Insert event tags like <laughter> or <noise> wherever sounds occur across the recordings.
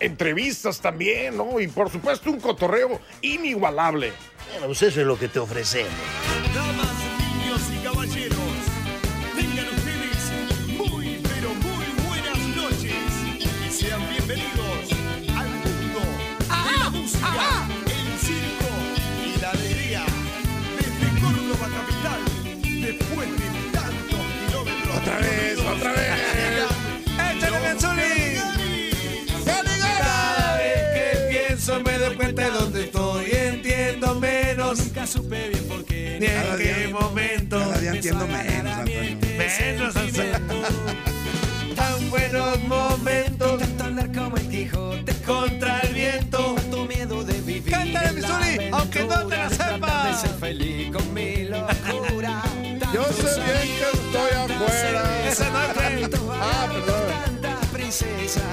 Entrevistas también, ¿no? Y por supuesto un cotorreo inigualable. Bueno, pues eso es lo que te ofrecemos. Damas, niños y caballeros, tengan ustedes muy, pero muy buenas noches y sean bienvenidos al mundo de la música, el circo y la alegría. Desde Córdoba capital, después de tantos kilómetros. Otra vez, otra vez. Doy cuenta de dónde estoy, entiendo menos. Nunca supe bien por qué, ni en qué momento. Cada día entiendo menos, Antonio. Menos <laughs> Tan buenos momentos. Tanto andar como el Quijote contra el viento. Tanto miedo de vivir. Cántale, Missouri, aunque no te la sepas. ser feliz con mi locura. <laughs> Yo sé bien que estoy afuera. Esa no es Ah, perdón.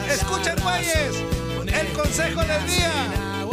Escuchen, güeyes. El consejo del día.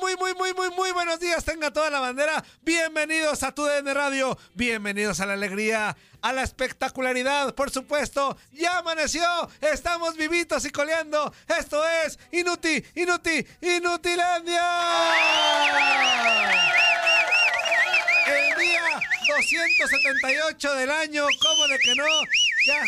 Muy, muy, muy, muy, muy, buenos días. Tenga toda la bandera. Bienvenidos a tu DN Radio. Bienvenidos a la alegría, a la espectacularidad, por supuesto. Ya amaneció. Estamos vivitos y coleando. Esto es Inuti, Inuti, Inutilandia. El día 278 del año. ¿Cómo de que no? Ya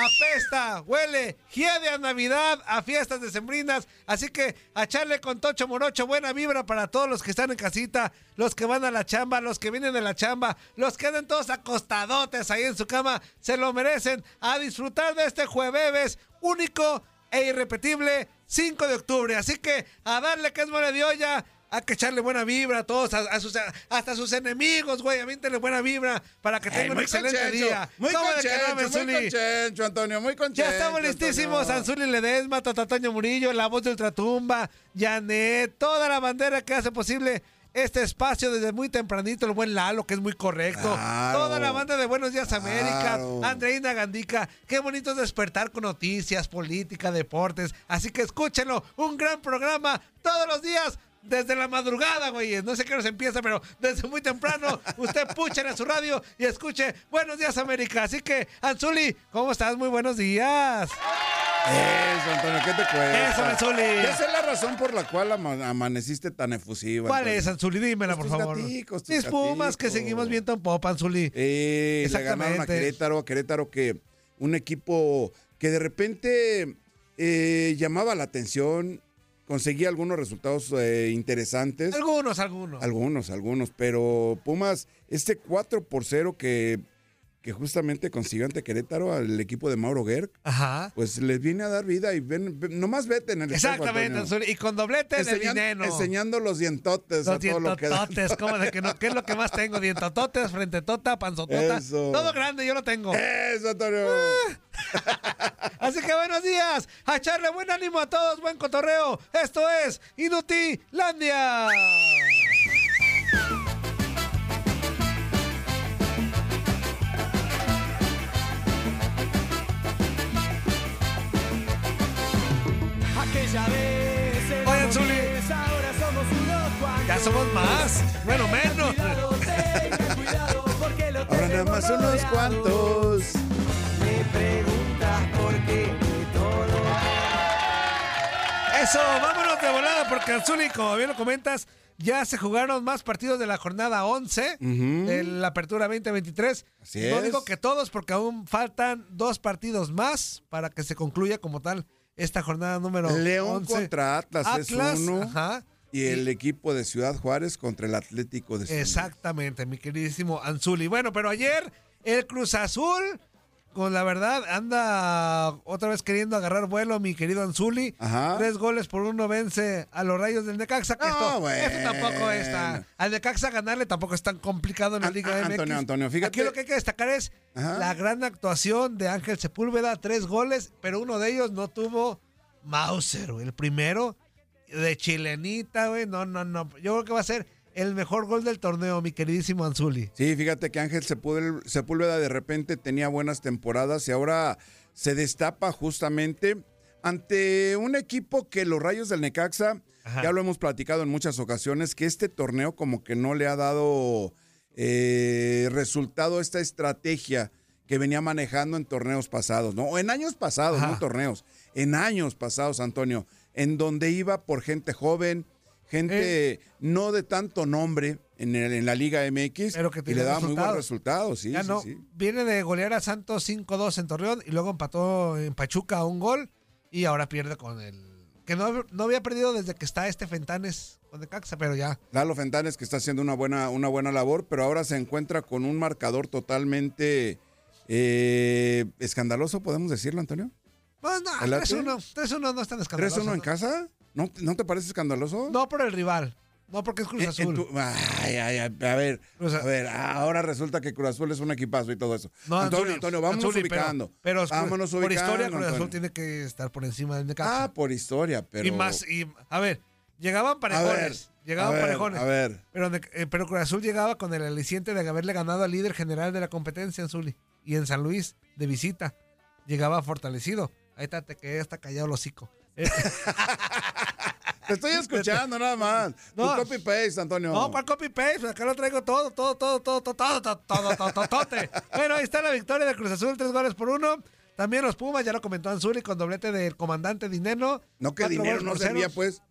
apesta, huele, hiede a Navidad, a fiestas decembrinas. Así que a echarle con Tocho Morocho buena vibra para todos los que están en casita, los que van a la chamba, los que vienen de la chamba, los que andan todos acostadotes ahí en su cama, se lo merecen. A disfrutar de este jueves único e irrepetible 5 de octubre. Así que a darle que es mole de olla. Hay que echarle buena vibra a todos, a, a sus, a- hasta a sus enemigos, güey. Avíntenle buena vibra para que tengan un excelente conchencho, día. Muy ¿Cómo de que no, conchencho, muy conchencho, Antonio, muy conchencho. Ya estamos listísimos. Anzuli Ledesma, Tatataño Murillo, la voz de Ultratumba, Janet, toda la bandera que hace posible este espacio desde muy tempranito. El buen Lalo, que es muy correcto. Claro. Toda la banda de Buenos Días América. Andreina Gandica. Qué bonito es despertar con noticias, política, deportes. Así que escúchenlo. Un gran programa todos los días. Desde la madrugada, güey. No sé qué hora se empieza, pero desde muy temprano usted <laughs> puchen a su radio y escuche Buenos Días América. Así que, Anzuli, ¿cómo estás? Muy buenos días. Eso, Antonio, ¿qué te cuesta? Eso, Anzuli. Ya sé la razón por la cual ama- amaneciste tan efusiva. ¿Cuál Antonio. es, Anzuli? Dímela, Pues por tus favor. gaticos, tus Mis Pumas que seguimos viendo en Popa, Anzuli. Eh, le ganaron a Exactamente. Querétaro, a Querétaro que un equipo que de repente eh, llamaba la atención, conseguía algunos resultados eh, interesantes. Algunos, algunos. Algunos, algunos, pero Pumas, este 4 por 0 que, que justamente consiguió ante Querétaro al equipo de Mauro Gerg, Ajá. pues les viene a dar vida y ven, ven- nomás vete en el Exactamente. Y con doblete en el Enseñan- dinero. enseñando los dientotes a Los todo lo que da. dientototes, ¿cómo de que no? ¿Qué es lo que más tengo? Dientototes, frente tota, panzotota. Eso. Todo grande, yo lo tengo. Eso, Antonio. <laughs> Así que buenos días, a echarle buen ánimo a todos, buen cotorreo. Esto es Inutilandia. Aquella vez. Oye, Zuli. Ahora somos unos cuantos. Ya somos más. Bueno, menos. Ahora nada más unos cuantos. Eso, vámonos de volada porque Anzuli, como bien lo comentas, ya se jugaron más partidos de la jornada 11 de la apertura 2023. Así no es. digo que todos porque aún faltan dos partidos más para que se concluya como tal esta jornada número León 11. contra Atlas, Atlas, es uno. ajá. Y el equipo de Ciudad Juárez contra el Atlético de Luis. Exactamente, mi queridísimo Anzuli. Bueno, pero ayer el Cruz Azul, con la verdad, anda otra vez queriendo agarrar vuelo, mi querido Anzuli. Ajá. Tres goles por uno vence a los rayos del Necaxa. Que No, esto, bueno. esto tampoco está. Al Necaxa ganarle tampoco es tan complicado en la Liga a- MX. Antonio, Antonio, fíjate. Aquí lo que hay que destacar es Ajá. la gran actuación de Ángel Sepúlveda, tres goles, pero uno de ellos no tuvo Mauser. El primero de chilenita, güey. No, no, no. Yo creo que va a ser el mejor gol del torneo, mi queridísimo Anzuli. Sí, fíjate que Ángel Sepúl- Sepúlveda de repente tenía buenas temporadas y ahora se destapa justamente ante un equipo que los Rayos del Necaxa, Ajá. ya lo hemos platicado en muchas ocasiones, que este torneo como que no le ha dado eh, resultado esta estrategia que venía manejando en torneos pasados, ¿no? O en años pasados, Ajá. no torneos, en años pasados, Antonio, en donde iba por gente joven, gente no de tanto nombre en, el- en la Liga MX, Pero que y le daba muy buenos resultados. resultados, sí, ya sí, no, sí. viene de golear a Santos 5-2 en Torreón y luego empató en Pachuca un gol y ahora pierde con el que no, no había perdido desde que está este Fentanes con Necaxa, pero ya. Lalo Fentanes que está haciendo una buena, una buena labor, pero ahora se encuentra con un marcador totalmente eh, escandaloso, podemos decirlo, Antonio. Pues no, ¿El Atlas? 3-1, 3-1 no es tan escandaloso. 3-1 en ¿no? casa, ¿no, ¿no te parece escandaloso? No por el rival, no porque es Cruz en Azul. tu- ay, ay, ay, a ver, Cruz A- a ver, ahora resulta que Cruz Azul es un equipazo y todo eso. No, Antonio, Antonio, vámonos pero- ubicando. Pero, vámonos por ubicando, historia Cruz Azul Antonio. tiene que estar por encima del Necaxa. Ah, por historia, pero... y más, y, a ver, llegaban a ver, parejones, llegaban a ver, parejones. A ver, Pero, eh, pero Cruz Azul llegaba con el aliciente de haberle ganado al líder general de la competencia en Zuli. Y en San Luis, de visita, llegaba fortalecido. Ahí está, te quedé hasta callado el hocico. Eh, te estoy escuchando nada más. No. Tu copy-paste, Antonio. No, ¿cuál copy-paste? Acá lo traigo todo, todo, todo, todo, todo, todo, todo, todo, todo, todo, tote. Bueno, ahí está la victoria de Cruz Azul, tres goles por uno. También los Pumas, ya lo comentó Anzuli, con doblete del comandante Dineno. No que dinero no servía, pues.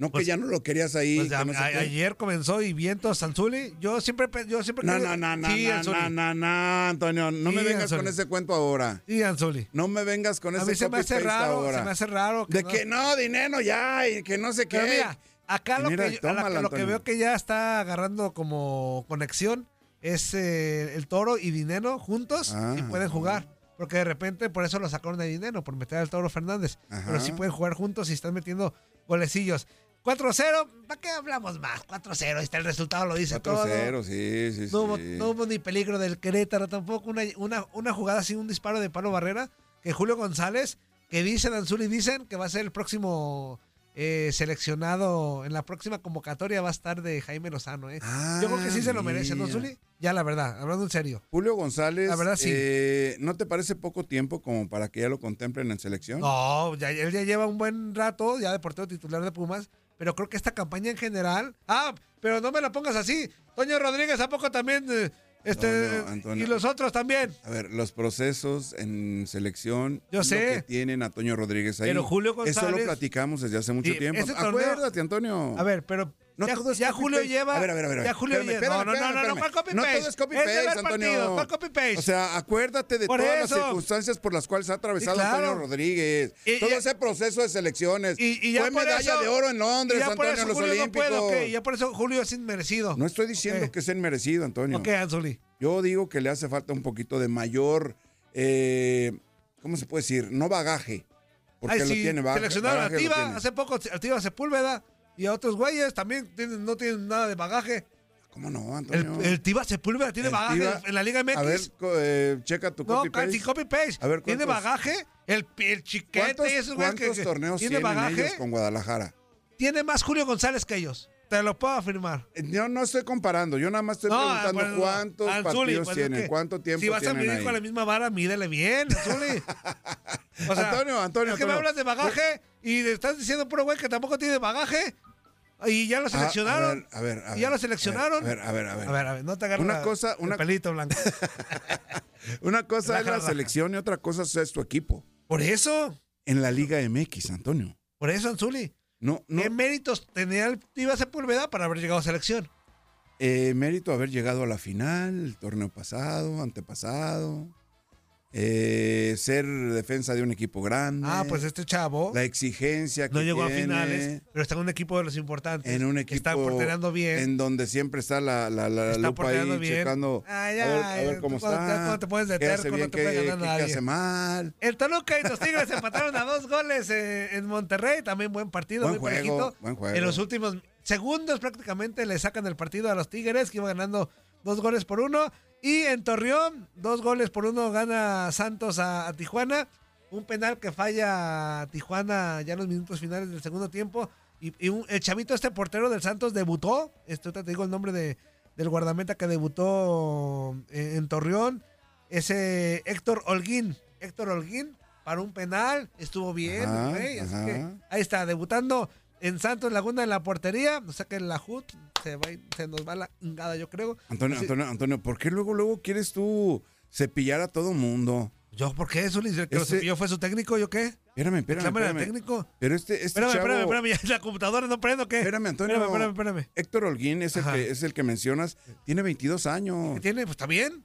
No que Pues- ya no lo querías ahí. Pues que a- no a- ayer comenzó y vientos Anzuli. Yo siempre, yo siempre. No, no, no, no, Sí, no, no, no, no, Antonio. No me vengas Anzuli. con ese cuento ahora. Sí, Anzuli. No me vengas con A ese mí se me hace raro, ahora. se me hace raro. De que no, dinero ya, y que no sé qué. Pero mira, acá lo, mira, que, yo- a la- lo que veo que ya está agarrando como conexión es eh, el toro y Dinero juntos Ah. y pueden jugar. Porque de repente por eso lo sacaron de Dinero, por meter al toro Fernández. Ajá. Pero sí pueden jugar juntos y están metiendo golecillos. 4-0, ¿para qué hablamos más? 4-0, ahí está el resultado, lo dice todo. 4-0, sí, sí, No hubo, sí. no hubo ni peligro del Querétaro tampoco. Una, una, una jugada sin un disparo de Pablo Barrera. Que Julio González, que dicen Anzuli, dicen que va a ser el próximo eh, seleccionado en la próxima convocatoria va a estar de Jaime Lozano. ¿eh? Yo creo que sí se lo merece, ¿no. Anzuli? Ya, la verdad, hablando en serio. Julio González, La verdad, sí. eh, ¿no te parece poco tiempo como para que ya lo contemplen en selección? No, ya, él ya lleva un buen rato, ya de portero titular de Pumas. Pero creo que esta campaña en general. Ah, pero no me la pongas así. Toño Rodríguez, ¿a poco también? eh, este, No, no, Antonio. y los otros también. A ver, los procesos en selección. Yo lo sé. que tienen a Toño Rodríguez ahí. Pero Julio Eso lo González- platicamos desde hace mucho tiempo. torneo- Acuérdate, Antonio. A ver, pero No ya, todo es ya Julio paste. lleva. A ver, a ver, a ver. Ya Julio Espérame, lleva. espérame, no, no, no, no, espérame, no, ¿cuál copy No paste? todo es copy Es paste, Antonio. ¿Cuál copy paste? O sea, acuérdate de Por todas eso. las circunstancias por las cuales ha atravesado Sí, claro. Antonio Rodríguez. Y- todo y- ese proceso de selecciones. y, y ya Fue por medalla eso- de oro en Londres, ya por Antonio, eso en los Julio no Olímpicos. puede, ok, ya por eso Julio es inmerecido. No estoy diciendo Ok. que sea inmerecido, Antonio. Ok, Anzuli. Yo digo que le hace falta un poquito de mayor, eh, ¿cómo se puede decir? No bagaje. Porque Ay, lo sí, tiene, bagaje lo Tiva, tiene. hace poco a Tiva Sepúlveda y a otros güeyes también tienen- no tienen nada de bagaje. ¿Cómo no, El, Antonio? el Tiva Sepúlveda tiene El bagaje en la Liga MX. A ver, eh, checa tu no, copy paste. sin copy paste. A ver, tiene ¿cuántos- bagaje. El, el chiquete ¿Cuántos, y esos güeyes cuántos que- torneos tiene tienen bagaje. ellos con Guadalajara? Tiene más Julio González que ellos. Te lo puedo afirmar. Eh, Yo no estoy comparando, yo nada más estoy No, preguntando no. cuántos Anzuli, partidos pues es tienen, cuánto tiempo Si vas a tienen medir ahí. con la misma vara, mídele bien. <laughs> O sea, Antonio, Antonio, Es que me hablas de bagaje y le estás diciendo puro güey que tampoco tiene bagaje. Y ya lo Ah, seleccionaron. a ver, a ver, a y ya ver, lo seleccionaron. A ver, a ver, a ver. A ver, a ver, no te agarres Una la- cosa- el una- pelito blanco. <laughs> Una cosa <laughs> es la raja. selección y otra cosa es tu equipo. Por eso, En la Liga MX, Antonio. por eso, Anzuli. No, no. ¿Qué méritos tenía el Tiva Sepúlveda para haber llegado a selección? eh, mérito haber llegado a la final, el torneo pasado, antepasado. Eh, ser defensa de un equipo grande. Ah, pues este chavo La exigencia que no llegó a finales, pero está en un equipo de los importantes. En un equipo. Está portereando bien. En donde siempre está la, la, la Está lupa ahí bien. checando. Ay, a ver, ay, a ver cómo cuando- está. ya te pones de qué hace terco, no bien, te puede ganar nadie. hace mal. El Toluca y los Tigres <laughs> empataron a dos goles eh, en Monterrey. También buen partido, Buen muy juego, parejito. buen juego. En los últimos segundos prácticamente le sacan el partido a los Tigres, que iba ganando dos goles por uno. Y en Torreón, dos goles por uno gana Santos a, a Tijuana. Un penal que falla Tijuana ya en los minutos finales del segundo tiempo. Y, y un- el chavito, este portero del Santos, debutó. Ahorita te digo el nombre de, del guardameta que debutó en, en Torreón. Ese Héctor Holguín. Héctor Holguín para un penal. Estuvo bien, Ajá, así que ahí está, debutando en Santos Laguna en la portería. O sea que la HUT se, va, se nos va la ingada, yo creo. Antonio, Así- Antonio, Antonio, ¿por qué luego, luego quieres tú cepillar a todo mundo? ¿Yo por qué eso? ¿El que lo Ese- cepilló fue su técnico? ¿Yo qué? Espérame, espérame, espérame. técnico. Pero este, este Espérame, chavo, espérame, espérame. La computadora no prendo, ¿qué? Espérame, Antonio. Espérame, espérame, espérame. Héctor Holguín es el, que, es el que mencionas. Tiene 22 años. ¿Qué tiene? Pues está bien.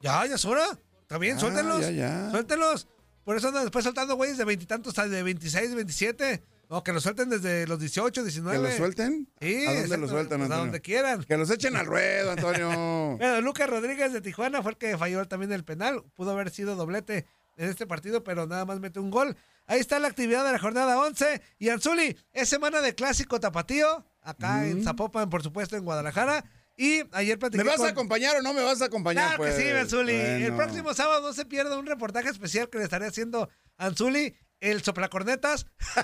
Ya, ya es hora. Está bien, Ah, suéltenlos. ya, ya. Suéltenlos. Por eso andan después soltando güeyes de veintitantos, de 26, 27. No, que los suelten desde los 18, 19. ¿Que lo suelten? Sí, ¿A dónde lo sueltan, pues, A Antonio? donde quieran. Que los echen al ruedo, Antonio. <laughs> Bueno, Lucas Rodríguez de Tijuana fue el que falló también el penal. Pudo haber sido doblete en este partido, pero nada más mete un gol. Ahí está la actividad de la jornada 11. Y Anzuli, es semana de clásico tapatío, acá en Zapopan, por supuesto, en Guadalajara. Y ayer platiqué ¿Me vas con- a acompañar o no me vas a acompañar? Claro pues? que sí, Anzuli. El próximo sábado no se pierda un reportaje especial que le estaré haciendo a Anzuli, el soplacornetas. <laughs>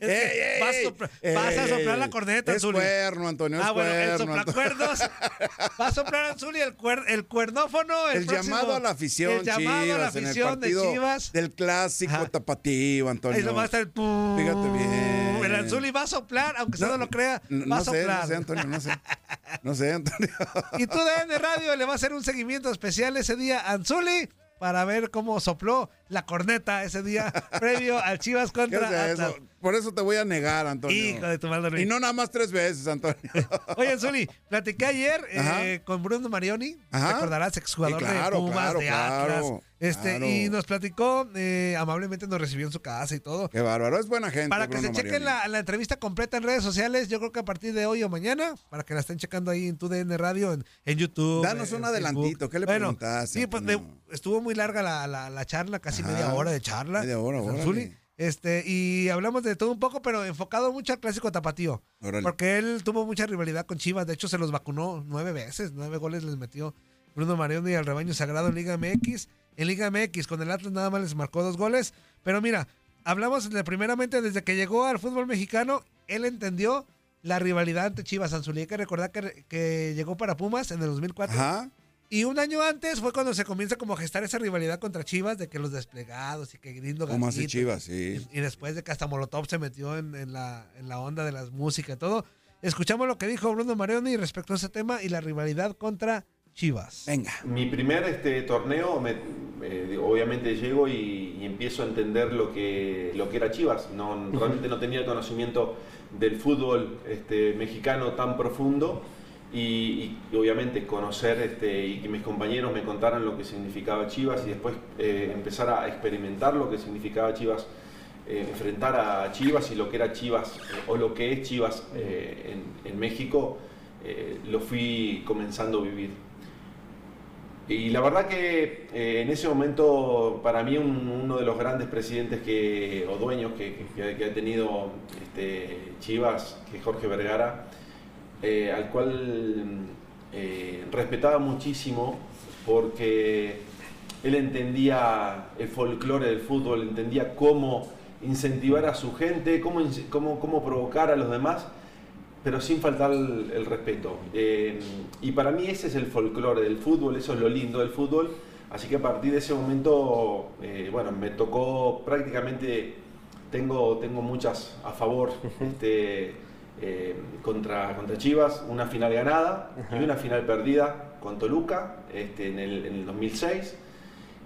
Ey, vas, ey, sopla- vas a soplar la corneta, Es Anzuli. cuerno, Antonio, es ah, bueno, el cuerno, soplacuernos. <laughs> Va a soplar Anzuli el, cuer- el cuernófono. El, El, próximo- llamado a la afición, El llamado a la afición de Chivas. del clásico Ajá. tapatío, Antonio. Ahí lo va a estar el pum. Fíjate bien. El Anzuli va a soplar, aunque usted no, lo crea, No, va a no sé, soplar. no sé, Antonio, no sé. No sé, Antonio. <laughs> Y tú de Radio le va a hacer un seguimiento especial ese día a Anzuli para ver cómo sopló la corneta ese día <laughs> previo al Chivas ¿Qué contra es Atlas. eso? Por eso te voy a negar, Antonio. Hijo de tu madre. Y no nada más tres veces, Antonio. <laughs> Oye, Anzuli, platiqué ayer eh, con Bruno Marioni, Ajá. recordarás, exjugador Sí, claro, de Pumas, claro, de claro, Atlas. Este. Y nos platicó, eh, amablemente nos recibió en su casa y todo. Qué bárbaro, es buena gente. Para que Bruno se chequen la, la entrevista completa en redes sociales, yo creo que a partir de hoy o mañana, para que la estén checando ahí en tu DN Radio, en, en YouTube. Danos en un adelantito, ¿qué le Bueno, preguntaste, Sí, pues estuvo muy larga la, la- la charla, casi Ajá. media hora de charla. Media hora. Zuli. Este, y hablamos de todo un poco, pero enfocado mucho al clásico tapatío. Porque él tuvo mucha rivalidad con Chivas. De hecho, se los vacunó nueve veces. Nueve goles les metió Bruno Marioni al rebaño sagrado en Liga MX. En Liga MX, con el Atlas nada más les marcó dos goles. Pero mira, hablamos de primeramente desde que llegó al fútbol mexicano, él entendió la rivalidad ante Chivas. Anzuli, hay que recordar que, que llegó para Pumas en el 2004. Ajá. Y un año antes fue cuando se comienza como a gestar esa rivalidad contra Chivas, de que los desplegados y que gringo ¿Cómo hace Gatito. Chivas? Sí. Y, y después de que hasta Molotov se metió en, en la, en la onda de las músicas y todo. Escuchamos lo que dijo Bruno Marioni respecto a ese tema y la rivalidad contra Chivas. Venga. Mi primer este, torneo, me- eh, obviamente llego y, y empiezo a entender lo que, lo que era Chivas. No, realmente no tenía el conocimiento del fútbol este, mexicano tan profundo y, obviamente conocer este, y que mis compañeros me contaran lo que significaba Chivas y después eh, empezar a experimentar lo que significaba Chivas, eh, enfrentar a Chivas y lo que era Chivas eh, o lo que es Chivas en, México, lo fui comenzando a vivir. Y la verdad que en ese momento, para mí, un- uno de los grandes presidentes que, o dueños que, que- que ha tenido este, Chivas, que es Jorge Vergara, eh, al cual eh, respetaba muchísimo porque él entendía el folclore del fútbol, entendía cómo incentivar a su gente, cómo, cómo, cómo provocar a los demás pero sin faltar el, el respeto. Eh, y para mí ese es el folclore del fútbol, eso es lo lindo del fútbol. Así que a partir de ese momento, eh, bueno, me tocó prácticamente, tengo, tengo muchas a favor <laughs> este, eh, contra, contra Chivas, una final ganada y una final perdida con Toluca este, en, el, en el 2006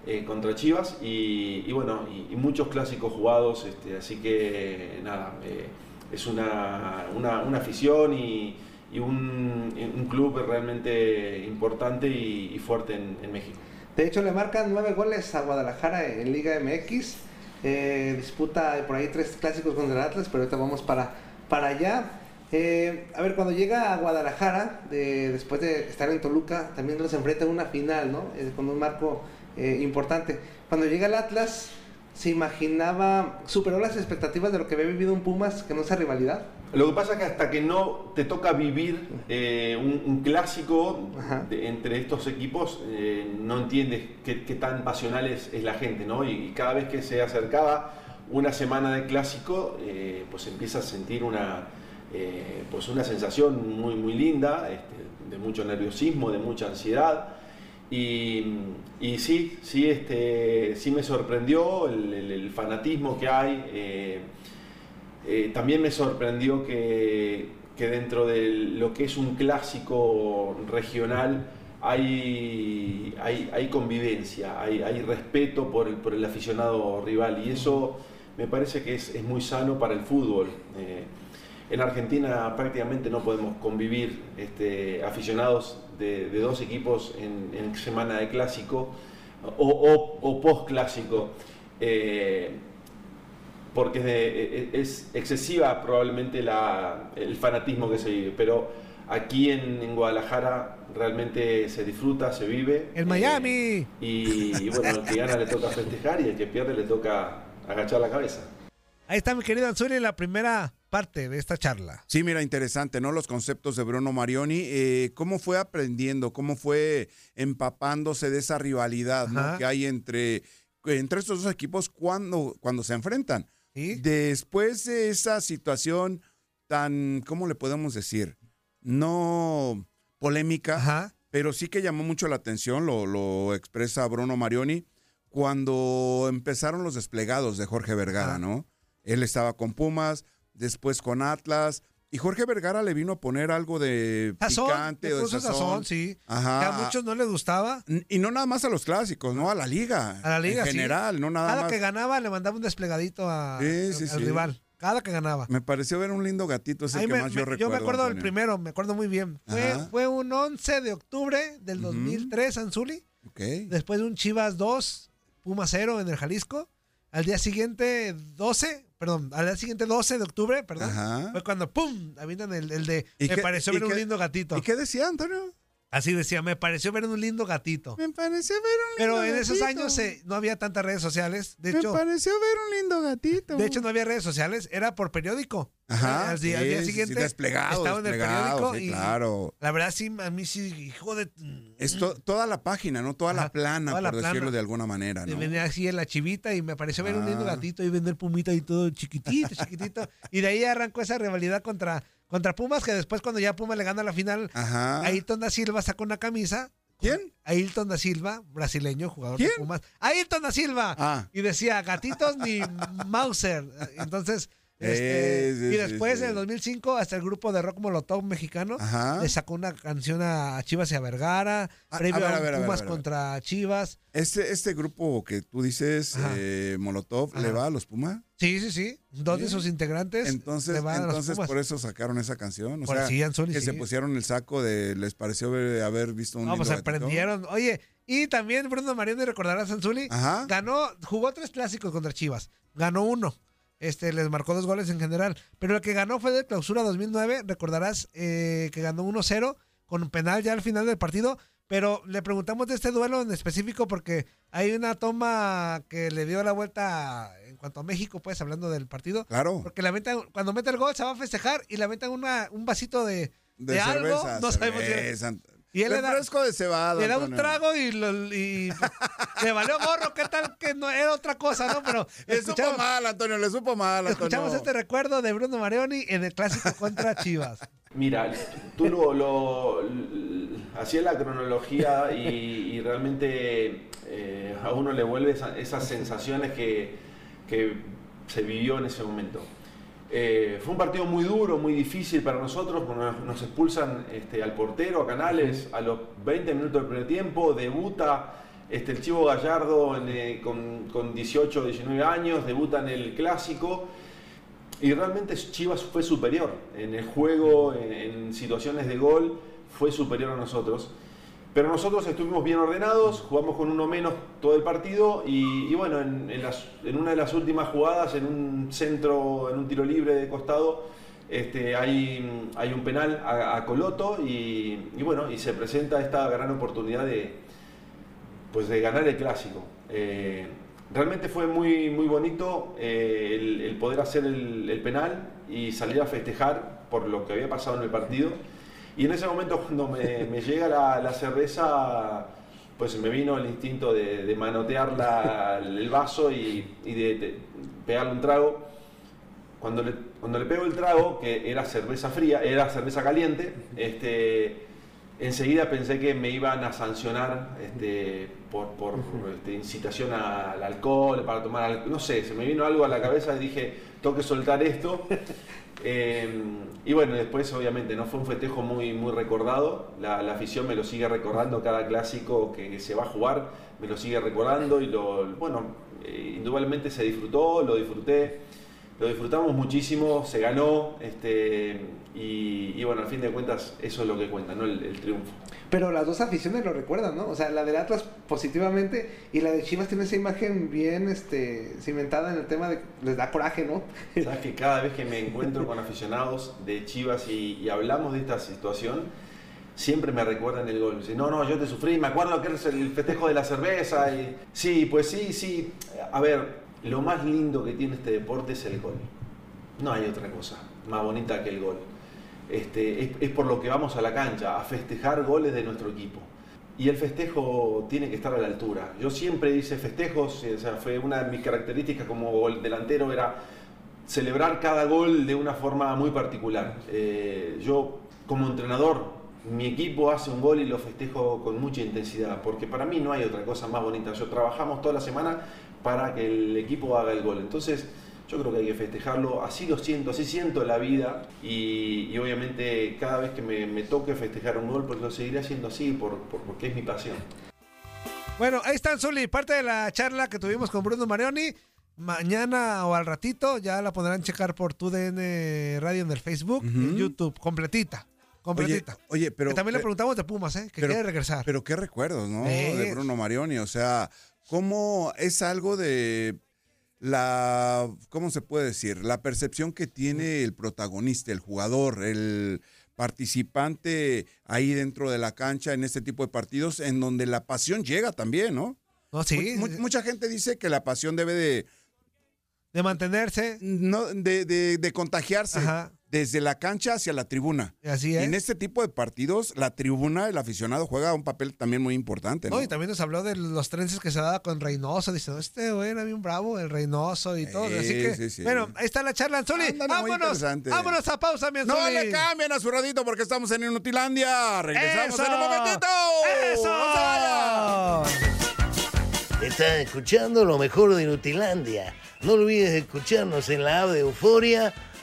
eh, contra Chivas y, y bueno, y, y muchos clásicos jugados, este, así que nada, eh, es una, una, una afición y, y un, un club realmente importante y, y fuerte en, en México. De hecho, le marcan nueve goles a Guadalajara en Liga MX. Eh, disputa por ahí tres clásicos contra el Atlas, pero ahorita vamos para, para allá. Eh, a ver, cuando llega a Guadalajara, de- después de estar en Toluca, también los enfrenta en una final, ¿no? Eh, con un marco eh, importante. Cuando llega al Atlas, se imaginaba, superó las expectativas de lo que había vivido un Pumas, que no esa rivalidad. Lo que pasa es que hasta que no te toca vivir eh, un, un clásico de- entre estos equipos, eh, no entiendes qué, qué tan pasional es, es la gente, ¿no? Y, y cada vez que se acercaba una semana de clásico, eh, pues empiezas a sentir una, eh, pues una sensación muy, muy linda, este, de mucho nerviosismo, de mucha ansiedad. Y, y sí, sí, este, sí me sorprendió el, fanatismo que hay. eh, también me sorprendió que, que dentro de lo que es un clásico regional hay, hay, hay convivencia, hay, hay respeto por el, por el aficionado rival y eso me parece que es, es muy sano para el fútbol. Eh, en Argentina prácticamente no podemos convivir este, aficionados de, de dos equipos en, en semana de clásico o, o, o post clásico. Eh, porque es, de- es excesiva probablemente la, el fanatismo que se vive, pero aquí en, en Guadalajara realmente se disfruta, se vive. ¡El eh, Miami! y, y bueno, el que gana le toca festejar y el que pierde le toca agachar la cabeza. Ahí está mi querido Anzuli en la primera parte de esta charla. Sí, mira, interesante, ¿no? Los conceptos de Bruno Marioni, eh, cómo fue aprendiendo, cómo fue empapándose de esa rivalidad que hay entre, entre estos dos equipos cuando, cuando se enfrentan. ¿Sí? Después de esa situación tan, ¿cómo le podemos decir? No polémica, Ajá. pero sí que llamó mucho la atención, lo, lo expresa Bruno Marioni, cuando empezaron los desplegados de Jorge Vergara. ¿no? Él estaba con Pumas, después con Atlas, y Jorge Vergara le vino a poner algo de Sazón, picante le o de sazón. sazón, sí. Ajá. Que a muchos no les gustaba. Y no nada más a los clásicos, ¿no? A la liga. A la liga, En sí. general, no nada Cada más. que ganaba le mandaba un desplegadito a- Sí, sí, al rival. Cada que ganaba. Me pareció ver un lindo gatito, es el Ahí que me- más me- yo recuerdo. yo me acuerdo del primero, me acuerdo muy bien. Fue, un 11 de octubre del 2003, Anzuli. Ok. Después de un Chivas 2, Puma 0 en el Jalisco. Al día siguiente 12, perdón, al día siguiente 12 de octubre, perdón. Ajá. Fue cuando ¡pum! avientan el, el de ¿Y me qué- pareció ver un qué- lindo gatito. ¿Y qué decía Antonio? Así decía, me pareció ver un lindo gatito. Me pareció ver un Pero lindo en esos gatito. años eh, no había tantas redes sociales. De Me hecho, pareció ver un lindo gatito. de hecho no había redes sociales, era por periódico. Ajá. Al día, al día sí, siguiente desplegado, estaba en el periódico sí, y claro. la verdad sí, a mí sí, hijo de... Es to- toda la página, ¿no? Toda la plana, toda la por decirlo plana. de alguna manera, Y ¿no? venía así en la chivita y me pareció ver un lindo Ah. gatito y vender pumita y todo chiquitito, chiquitito. <laughs> y de ahí arrancó esa rivalidad contra, contra Pumas, que después cuando ya Pumas le gana la final, Ajá. Ailton da Silva sacó una camisa. ¿Quién? Ailton da Silva, brasileño, jugador de. Pumas. Ailton da Silva. Ah. Y decía, gatitos ni <laughs> Mauser. Entonces, Este, y después en el 2005, hasta el grupo de rock Molotov mexicano, Ajá. le sacó una canción a Chivas y a Vergara, Ah, previo a ver, a, a un ver, a ver, Pumas a ver, contra Chivas. Este, este grupo que tú dices, eh, Molotov, ¿le va a los Pumas? Sí, sí, sí. Dos de sus integrantes Entonces, le van a los entonces por eso sacaron esa canción. O Por sea, sí, Anzuli, que sí. se pusieron el saco de, les pareció haber visto un No, pues se lindo gatito. prendieron. Oye, y también Bruno Mariano, recordarás, Sanzuli, Ajá. ganó, jugó tres clásicos contra Chivas. Ganó uno. Este, les marcó dos goles en general. Pero el que ganó fue de clausura 2009. Recordarás eh, que ganó 1-0 con un penal ya al final del partido. Pero le preguntamos de este duelo en específico porque hay una toma que le dio la vuelta en cuanto a México, pues, hablando del partido. Claro. Porque la meta, cuando mete el gol se va a festejar y le aventan un vasito de, de, De, algo. cerveza, no sabemos si era- cerveza. Y él le da- Refresco de cebada. le da un trago y, lo- y <laughs> le valió gorro, ¿qué tal? Que no era otra cosa, ¿no? Pero Le supo escuchamos, mal, Antonio, le supo mal, Antonio. escuchamos este recuerdo de Bruno Marioni en el clásico contra Chivas. Mira, tú lo, lo- hacías la cronología y, y realmente eh, a uno le vuelve esa- esas sensaciones que, que se vivió en ese momento. Eh, fue un partido muy duro, muy difícil para nosotros, nos, nos expulsan este, al portero, a Canales, a los 20 minutos del primer tiempo, debuta este, el Chivo Gallardo en, eh, con, con 18 19 años, debuta en el Clásico. Y realmente Chivas fue superior en el juego, en, en situaciones de gol, fue superior a nosotros. Pero nosotros estuvimos bien ordenados, jugamos con uno menos todo el partido y, bueno, en, una de las últimas jugadas, en un centro, en un tiro libre de costado, este, hay, hay un penal a, Coloto y, bueno, y se presenta esta gran oportunidad de, pues de ganar el clásico. Eh, realmente fue muy, muy bonito eh, el, el poder hacer el, el penal y salir a festejar por lo que había pasado en el partido. Y en ese momento cuando me, me llega la, la cerveza, pues me vino el instinto de, de manotear la- el vaso y, y de, de pegarle un trago. Cuando le, cuando le pego el trago, que era cerveza fría, era cerveza caliente, este, enseguida pensé que me iban a sancionar este, por, por este, incitación al alcohol, para tomar alcohol, no sé, se me vino algo a la cabeza y dije, tengo que soltar esto. <laughs> Eh, y bueno, después obviamente no fue un festejo muy, muy recordado, la, la afición me lo sigue recordando, cada clásico que se va a jugar me lo sigue recordando y lo, bueno, eh, indudablemente se disfrutó, lo disfruté. Lo disfrutamos muchísimo, se ganó, este, y, y bueno, al fin de cuentas eso es lo que cuenta, ¿no? El, el triunfo. Pero las dos aficiones lo recuerdan, ¿no? O sea, la del Atlas positivamente y la de Chivas tiene esa imagen bien este, cimentada en el tema de les da coraje, ¿no? <laughs> Sabes que cada vez que me encuentro con aficionados de Chivas y, y hablamos de esta situación, siempre me recuerdan el gol. Dicen, no, no, yo te sufrí, me acuerdo que es el festejo de la cerveza. Y, sí, pues sí, sí. A ver, lo más lindo que tiene este deporte es el gol. No hay otra cosa más bonita que el gol. Este, es, por lo que vamos a la cancha, a festejar goles de nuestro equipo. Y el festejo tiene que estar a la altura. Yo siempre hice festejos, o sea, fue una de mis características como delantero, era celebrar cada gol de una forma muy particular. Eh, yo, como entrenador, mi equipo hace un gol y lo festejo con mucha intensidad, porque para mí no hay otra cosa más bonita. Yo trabajamos toda la semana para que el equipo haga el gol. Entonces, yo creo que hay que festejarlo, así lo siento, así siento la vida y, y obviamente cada vez que me, me toque festejar un gol, pues lo seguiré haciendo así por, por- porque es mi pasión. Bueno, ahí están, Zuli, parte de la charla que tuvimos con Bruno Marioni. Mañana o al ratito ya la podrán checar por tu DN Radio en el Facebook y en YouTube, completita. Completita. oye, pero. que también le pe- preguntamos de Pumas, ¿eh? Que pero- quiere regresar. Pero qué recuerdos, ¿no? De Bruno Marioni. O sea, ¿cómo es algo de la. ¿Cómo se puede decir? La percepción que tiene el protagonista, el jugador, el participante ahí dentro de la cancha en este tipo de partidos, en donde la pasión llega también, ¿no? no, sí. Mu- mu- mucha gente dice que la pasión debe de. de mantenerse. no, de, de- de contagiarse Ajá. Desde la cancha hacia la tribuna. Así Y es. en este tipo de partidos, la tribuna, el aficionado juega un papel también muy importante, ¿no? No, y también nos habló de los trences que se daba con Reynoso. Dice, "No, este güey era bien bravo, el Reynoso y todo. Sí, Así que, sí, sí. bueno, ahí está la charla, Anzuli. Ándale, Vámonos, vámonos a pausa, mi No Anzuli. le cambien a su radito porque estamos en Inutilandia. Regresamos ¡Eso! en un momentito. ¡Eso! ¡No se! Estás escuchando lo mejor de Nutilandia. No olvides escucharnos en la app de Euforia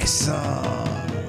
Eso. espíritu,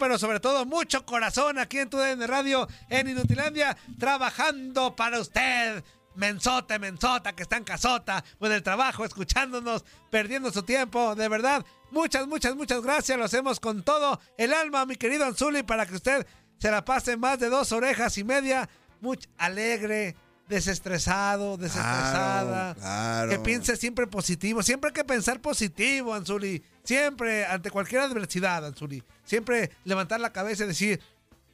pero sobre todo mucho corazón aquí en tu DN Radio en Inutilandia, trabajando para usted. Mensote, mensota, que está en casota, en el trabajo, escuchándonos, perdiendo su tiempo. De verdad, muchas, muchas, muchas gracias. Lo hacemos con todo el alma, mi querido Anzuli, para que usted se la pase más de dos orejas y media. Muy alegre, desestresado, desestresada. Claro, claro. Que piense siempre positivo. Siempre hay que pensar positivo, Anzuli. Siempre, ante cualquier adversidad, Anzuli. Siempre levantar la cabeza y decir,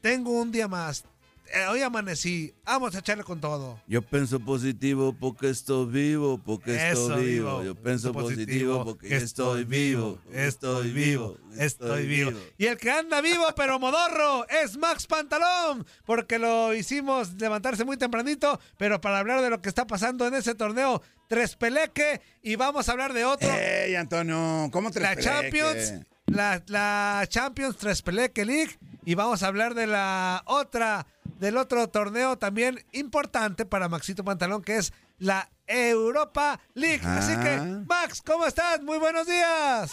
tengo un día más. Eh, hoy amanecí, vamos a echarle con todo. Yo pienso positivo porque estoy vivo, porque Eso, estoy vivo. Yo pienso Positivo, positivo porque estoy vivo, estoy vivo, estoy vivo. Y el que anda vivo <laughs> pero modorro es Max Pantalón, porque lo hicimos levantarse muy tempranito, pero para hablar de lo que está pasando en ese torneo Tres Peleque y vamos a hablar de otro. ¡Ey, Antonio! ¿Cómo te la Champions, la, la Champions Tres Peleque League y vamos a hablar de la otra, del otro torneo también importante para Maxito Pantalón que es la Europa League. Así que. Max, ¿cómo estás? Muy buenos días.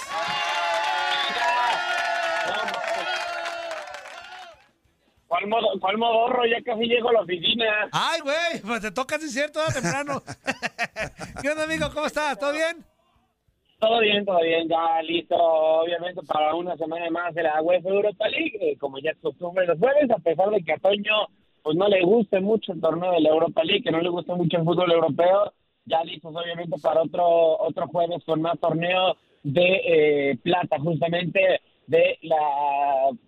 ¿Cuál, modo, ¿Cuál modorro? Ya casi llego a la oficina. Ay, güey, pues te toca, sí es cierto, ¿no? temprano. <laughs> <laughs> ¿Qué onda, amigo? ¿Cómo estás? ¿Todo bien? Todo bien, todo bien, ya listo, obviamente, para una semana más de la UEFA Europa League, eh, como ya es costumbre los jueves, a pesar de que a Toño pues no le guste mucho el torneo de la Europa League, que no le guste mucho el fútbol europeo, ya listos obviamente para otro otro jueves con más torneo de eh, plata, justamente de la...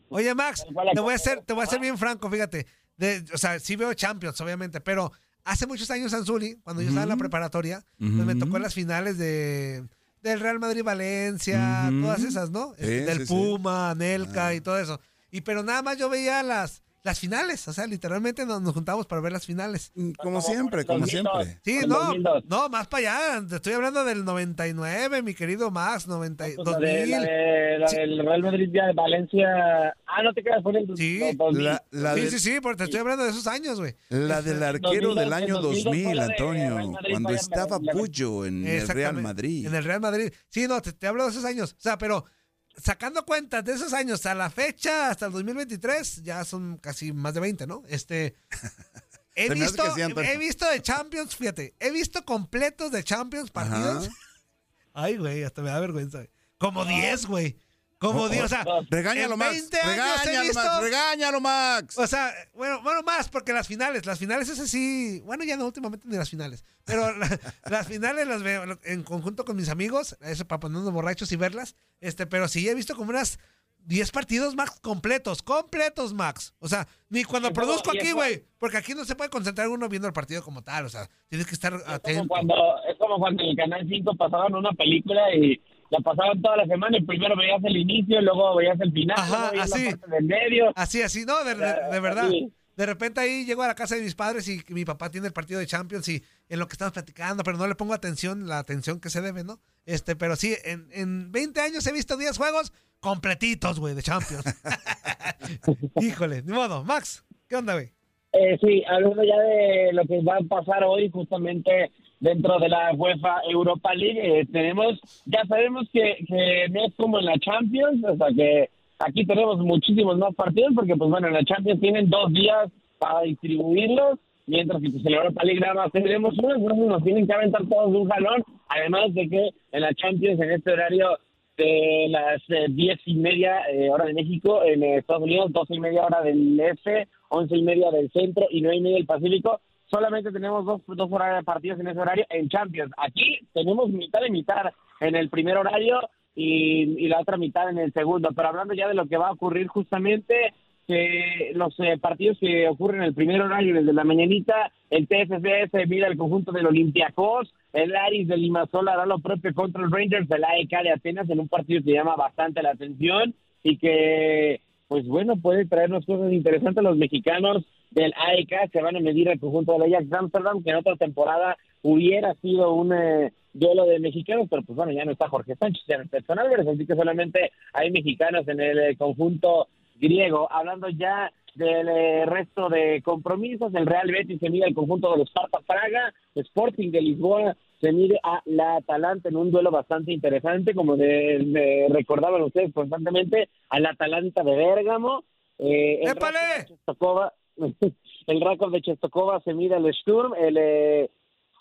Oye, Max, la- te voy a ser, te voy a ser bien franco, fíjate. De- o sea, sí veo Champions, obviamente, pero hace muchos años Anzuli, cuando yo estaba en la preparatoria, pues me tocó en las finales de del Real Madrid Valencia, Ujú. todas esas, ¿no? Sí, Este, del sí. Puma, Nelca Ah. y todo eso. Y pero nada más yo veía las las finales, o sea, literalmente nos, nos juntamos para ver las finales. Mm, Como siempre, como 2002. siempre. Sí, no, 2002. no, más para allá. Te estoy hablando del 99, mi querido Max, 90, pues, la de- 2000. la de- la Sí. del Real Madrid ya de Valencia. Ah, no te quedas por el Sí. 2000. La, la Sí, de- sí, sí, porque te estoy hablando de esos años, güey. la del arquero 2002, del año 2002 fue 2000, la de Antonio, Real Madrid, cuando estaba. Puyo en el Real Madrid. En el Real Madrid. Sí, no, te, te hablo de esos años. O sea, pero sacando cuentas de esos años a la fecha, hasta el 2023, ya son casi más de 20, ¿no? Este. <laughs> He visto, sí, he visto de Champions, fíjate, he visto completos de Champions partidos. Ajá. Ay, güey, hasta me da vergüenza. Como 10, güey. Como Oh, 10, o sea, Regáñalo, Max. 20 años he Regáñalo, visto- Max. Regáñalo, Max. o sea, bueno, bueno, más, porque las finales, las finales es así, bueno, ya no últimamente ni las finales, pero <laughs> la- las finales las veo en conjunto con mis amigos, eso para ponernos borrachos y verlas, este, pero sí he visto como unas 10 partidos Max completos, completos Max, o sea, ni cuando produzco aquí, güey, porque aquí no se puede concentrar uno viendo el partido como tal, o sea, tienes que estar Es como, atento. cuando, es como cuando en el Canal 5 pasaban una película y la pasaban toda la semana y primero veías el inicio, luego veías el final, Ajá, luego así. la parte del medio. Así, así, no, de, de- de verdad. Sí. De repente ahí llego a la casa de mis padres y mi papá tiene el partido de Champions y en lo que estamos platicando, pero no le pongo atención, la atención que se debe, ¿no? Este, pero sí, en, en 20 años he visto 10 juegos completitos, güey, de Champions. <laughs> Híjole, ni modo. Max, ¿qué onda, güey? Eh, sí, hablando ya de lo que va a pasar hoy justamente dentro de la UEFA Europa League, eh, tenemos, ya sabemos que, no es como en la Champions, o sea que aquí tenemos muchísimos más partidos porque pues bueno, en la Champions tienen dos días para distribuirlos, mientras que pues en la Europa League nada más tenemos uno, entonces nos tienen que aventar todos un jalón, además de que en la Champions en este horario de las eh, diez y media eh, hora de México en Estados Unidos, doce y media hora del este, once y media del centro y nueve y media del Pacífico. Solamente tenemos dos, dos horarios de partidos en ese horario en Champions. Aquí tenemos mitad de mitad en el primer horario y, la otra mitad en el segundo. Pero hablando ya de lo que va a ocurrir justamente, que los eh, partidos que ocurren en el primer horario, desde la mañanita, el TFC se mira el conjunto del Olympiacos, el Aris de Limassol hará lo propio contra el Rangers del AEK de Atenas en un partido que llama bastante la atención y que, pues bueno, puede traernos cosas interesantes. Los mexicanos del AEK se van a medir al conjunto del Ajax Amsterdam, que en otra temporada hubiera sido un eh, duelo de mexicanos, pero pues bueno, ya no está Jorge Sánchez, ya no está Edson Álvarez, así que solamente hay mexicanos en el eh, conjunto griego. Hablando ya del eh, resto de compromisos, el Real Betis se mide al conjunto de los Sparta Praga, Sporting de Lisboa se mide a la Atalanta en un duelo bastante interesante, como de, de- recordaban ustedes constantemente, al Atalanta de Bérgamo. Eh, el <laughs> El Rakov de Chestokova se mide al Sturm, el, eh,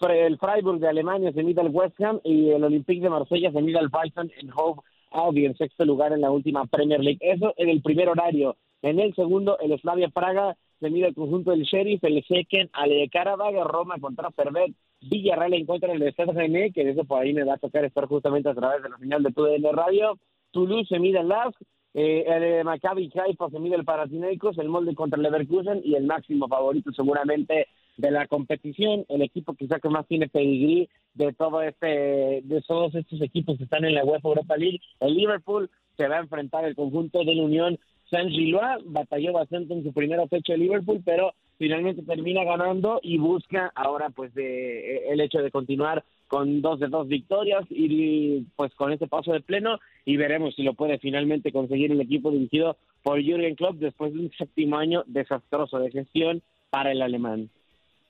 el Freiburg de Alemania se mide al West Ham y el Olympique de Marsella se mide al Brighton en Hove Albion, en sexto lugar en la última Premier League. Eso en el primer horario. En el segundo, el Slavia Praga se mide al conjunto del Sheriff, el Seken, Ale Karabag, Roma contra Pervet, Villarreal en contra del René, que de eso por ahí me va a tocar estar justamente a través de la señal de TUDN Radio. Toulouse se mide al LASK, eh, el eh, Maccabi Haifa se mide al Panathinaikos, el Molde contra el Leverkusen y el máximo favorito seguramente de la competición, el equipo quizá que más tiene pedigrí de todo este, de todos estos equipos que están en la UEFA Europa League, el Liverpool se va a enfrentar al conjunto de la Unión Saint Gillois, batalló bastante en su primera fecha de Liverpool, pero finalmente termina ganando y busca ahora pues de, eh, el hecho de continuar con dos de dos victorias y pues con este paso de pleno y veremos si lo puede finalmente conseguir el equipo dirigido por Jürgen Klopp después de un séptimo año desastroso de gestión para el alemán.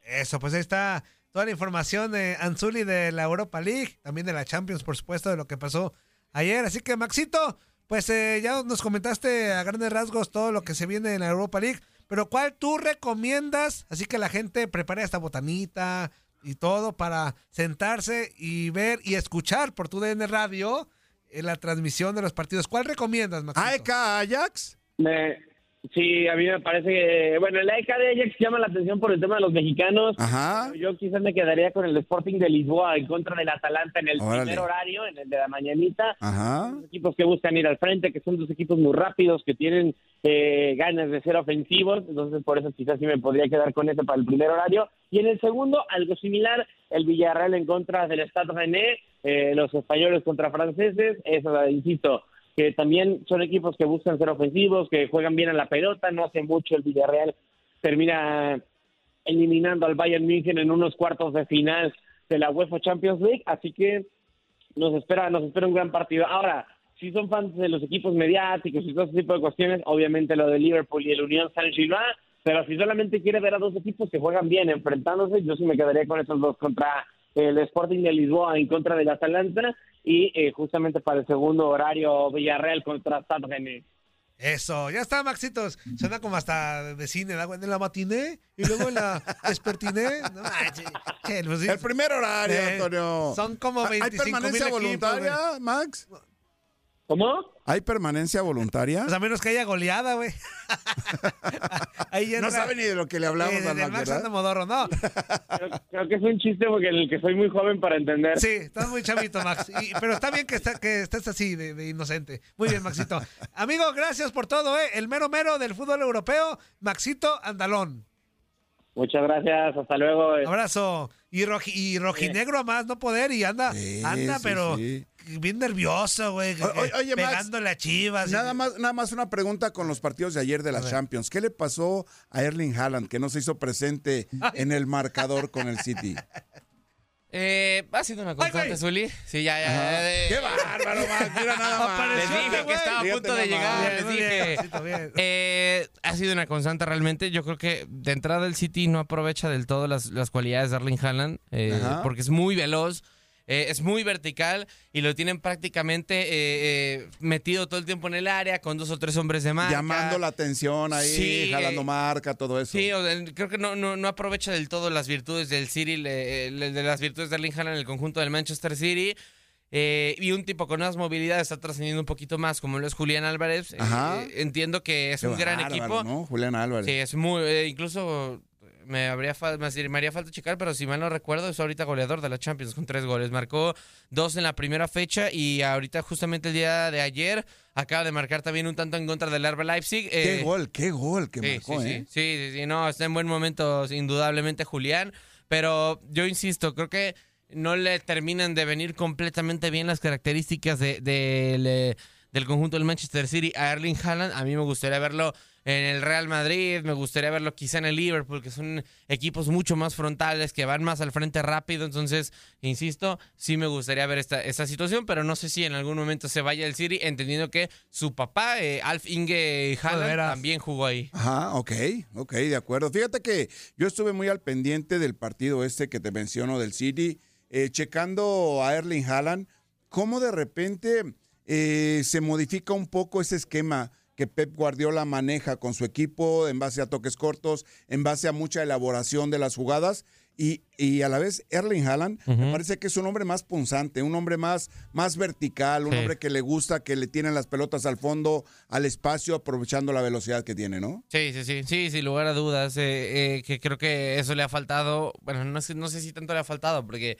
Eso, pues ahí está toda la información de Anzuli de la Europa League, también de la Champions, por supuesto, de lo que pasó ayer. Así que, Maxito, pues eh, ya nos comentaste a grandes rasgos todo lo que se viene en la Europa League, pero ¿cuál tú recomiendas? Así que la gente prepare esta botanita y todo para sentarse y ver y escuchar por tu DN Radio eh, la transmisión de los partidos. ¿Cuál recomiendas, Maxito? AEK Ajax. Me, sí, a mí me parece que, bueno, el AEK de Ajax llama la atención por el tema de los mexicanos. Ajá. Yo quizás me quedaría con el Sporting de Lisboa en contra del Atalanta en el Órale. primer horario, en el de la mañanita. Ajá. Dos equipos que buscan ir al frente, que son dos equipos muy rápidos, que tienen eh, ganas de ser ofensivos, entonces por eso quizás sí me podría quedar con ese para el primer horario. Y en el segundo, algo similar, el Villarreal en contra del Stade René, eh, los españoles contra franceses, eso, insisto, que también son equipos que buscan ser ofensivos, que juegan bien a la pelota, no hace mucho el Villarreal termina eliminando al Bayern München en unos cuartos de final de la UEFA Champions League, así que nos espera, nos espera un gran partido. Ahora, si son fans de los equipos mediáticos y todo ese tipo de cuestiones, obviamente lo de Liverpool y el Unión Saint-Gillois, pero si solamente quiere ver a dos equipos que juegan bien enfrentándose, yo sí me quedaría con esos dos contra el Sporting de Lisboa en contra del Atalanta y eh, justamente para el segundo horario Villarreal contra Stade Rennais. Eso, ya está, Maxitos. Suena como hasta de cine, ¿da? En la matiné y luego en la despertiné. No. Che, pues. El primer horario, Eh, Antonio. Son como ¿Hay 25 permanencia mil equipos, voluntaria. Max? ¿Cómo? ¿Hay permanencia voluntaria? Pues a menos que haya goleada, güey. <laughs> No sabe ni de lo que le hablamos Eh, del Max, Max ¿verdad? modorro, ¿no? Creo, creo que es un chiste porque el que soy muy joven para entender. Sí, estás muy chavito, Max. Y- pero está bien que, está, que estés así, de, de inocente. Muy bien, Maxito. Amigo, gracias por todo, ¿eh? El mero mero del fútbol europeo, Maxito Andalón. Muchas gracias, hasta luego. Abrazo. Y, roji- y rojinegro a más no poder y anda, Sí, anda, sí, pero sí. Bien nervioso, güey. Oye, Max, pegándole a Chivas. y- Nada más, nada más una pregunta con los partidos de ayer de la. Champions. ¿Qué le pasó a Erling Haaland que no se hizo presente <laughs> en el marcador con el City? Eh, ha sido una constante! Zuli. Sí, ya, ya. Ajá. ya, de- ¡Qué bárbaro, Max! Mira nada <laughs> más. Les Apareció dije este que estaba a punto de llegar, les dije. Bien. Eh, ha sido una constante realmente. Yo creo que de entrada el City no aprovecha del todo las, las cualidades de Erling Haaland, eh, porque es muy veloz, eh, es muy vertical y lo tienen prácticamente eh, eh, metido todo el tiempo en el área con dos o tres hombres de marca. Llamando la atención ahí, Sí, jalando marca, todo eso. Sí, o sea, creo que no, no, no aprovecha del todo las virtudes del City, le- le- de las virtudes de Erling Haaland en el conjunto del Manchester City. Eh, y un tipo con más movilidad está trascendiendo un poquito más, como lo es Julián Álvarez. Entiendo que es Qué un gran equipo. ¿no? Julián Álvarez. Sí, es muy. eh, incluso me habría me haría- falta checar, pero si mal no recuerdo, es ahorita goleador de la Champions con tres goles. Marcó dos en la primera fecha y ahorita, justamente el día de ayer, acaba de marcar también un tanto en contra del RB Leipzig. Qué Eh, gol, qué gol que Sí, marcó, sí, ¿eh? sí, sí, sí, no, está en buen momento, indudablemente, Julián. Pero yo insisto, creo que no le terminan de venir completamente bien las características de, del, eh, del conjunto del Manchester City a Erling Haaland. A mí me gustaría verlo en el Real Madrid, me gustaría verlo quizá en el Liverpool, que son equipos mucho más frontales, que van más al frente rápido. Entonces, insisto, sí me gustaría ver esta, esta situación, pero no sé si en algún momento se vaya el City, entendiendo que su papá, eh, Alf Inge Haaland, también jugó ahí. Ajá, ok, ok, de acuerdo. Fíjate que yo estuve muy al pendiente del partido este que te menciono del City eh, checando a Erling Haaland, cómo de repente eh, se modifica un poco ese esquema que Pep Guardiola maneja con su equipo en base a toques cortos, en base a mucha elaboración de las jugadas. Y, y a la vez Erling Haaland me parece que es un hombre más punzante, un hombre más, más vertical, un Sí. hombre que le gusta que le tienen las pelotas al fondo, al espacio, aprovechando la velocidad que tiene, ¿no? Sí, sí, sí, sí, sin lugar a dudas, eh, eh, que creo que eso le ha faltado, bueno, no sé, no sé si tanto le ha faltado, porque eh,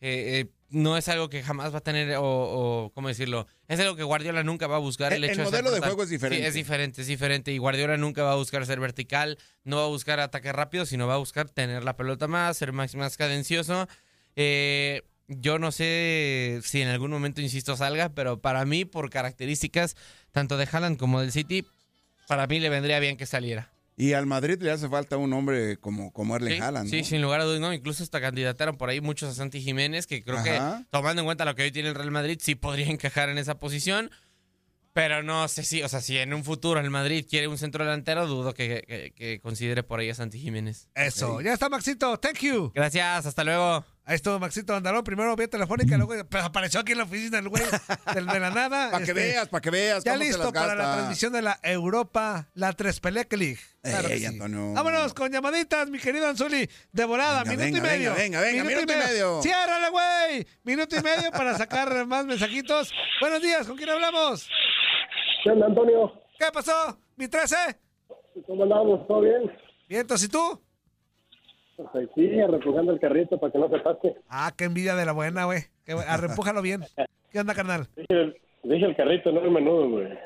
eh, no es algo que jamás va a tener, o, o, ¿cómo decirlo? Es algo que Guardiola nunca va a buscar. El- El, hecho el ser modelo de juego es diferente. Sí, es diferente, es diferente, y Guardiola nunca va a buscar ser vertical, no va a buscar ataque rápido, sino va a buscar tener la pelota más, ser más, más cadencioso. Eh, yo no sé si en algún momento, insisto, salga, pero para mí, por características, tanto de Haaland como del City, para mí le vendría bien que saliera. Y al Madrid le hace falta un hombre como, como Erling Sí, Haaland. sí, ¿no? sin lugar a dudas, ¿no? Incluso hasta candidataron por ahí muchos a Santi Jiménez, que creo Ajá. que, tomando en cuenta lo que hoy tiene el Real Madrid, sí podría <laughs> encajar en esa posición. Pero no sé si, o sea, si en un futuro el Madrid quiere un centro delantero, dudo que, que- que considere por ahí a Santi Jiménez. Eso, ya está Maxito, thank you. Gracias, hasta luego. Ahí estuvo Maxito Andalón, primero vía telefónica, luego pues, apareció aquí en la oficina el güey del- de la nada. <laughs> Para que este, veas, para que veas. Ya cómo se listo las para la transmisión de la Europa, la Trespelec League. Claro que Ey, sí. Antonio. Vámonos con llamaditas, mi querido Anzuli. De volada, Venga, minuto venga, y medio. venga, venga, minuto y medio. Ciérrale, güey. Minuto y medio para sacar <laughs> más mensajitos. Buenos días, ¿con quién hablamos? ¿Qué onda, Antonio? ¿Qué pasó? ¿Mi 13? ¿Cómo andamos? ¿Todo bien? Vientos, ¿y tú? Pues aquí, repujando el carrito para que no se pase. Ah, qué envidia de la buena, güey. Arrempújalo bien. ¿Qué onda, carnal? <laughs> Dije, el- dije el carrito, no el menudo, güey. <laughs>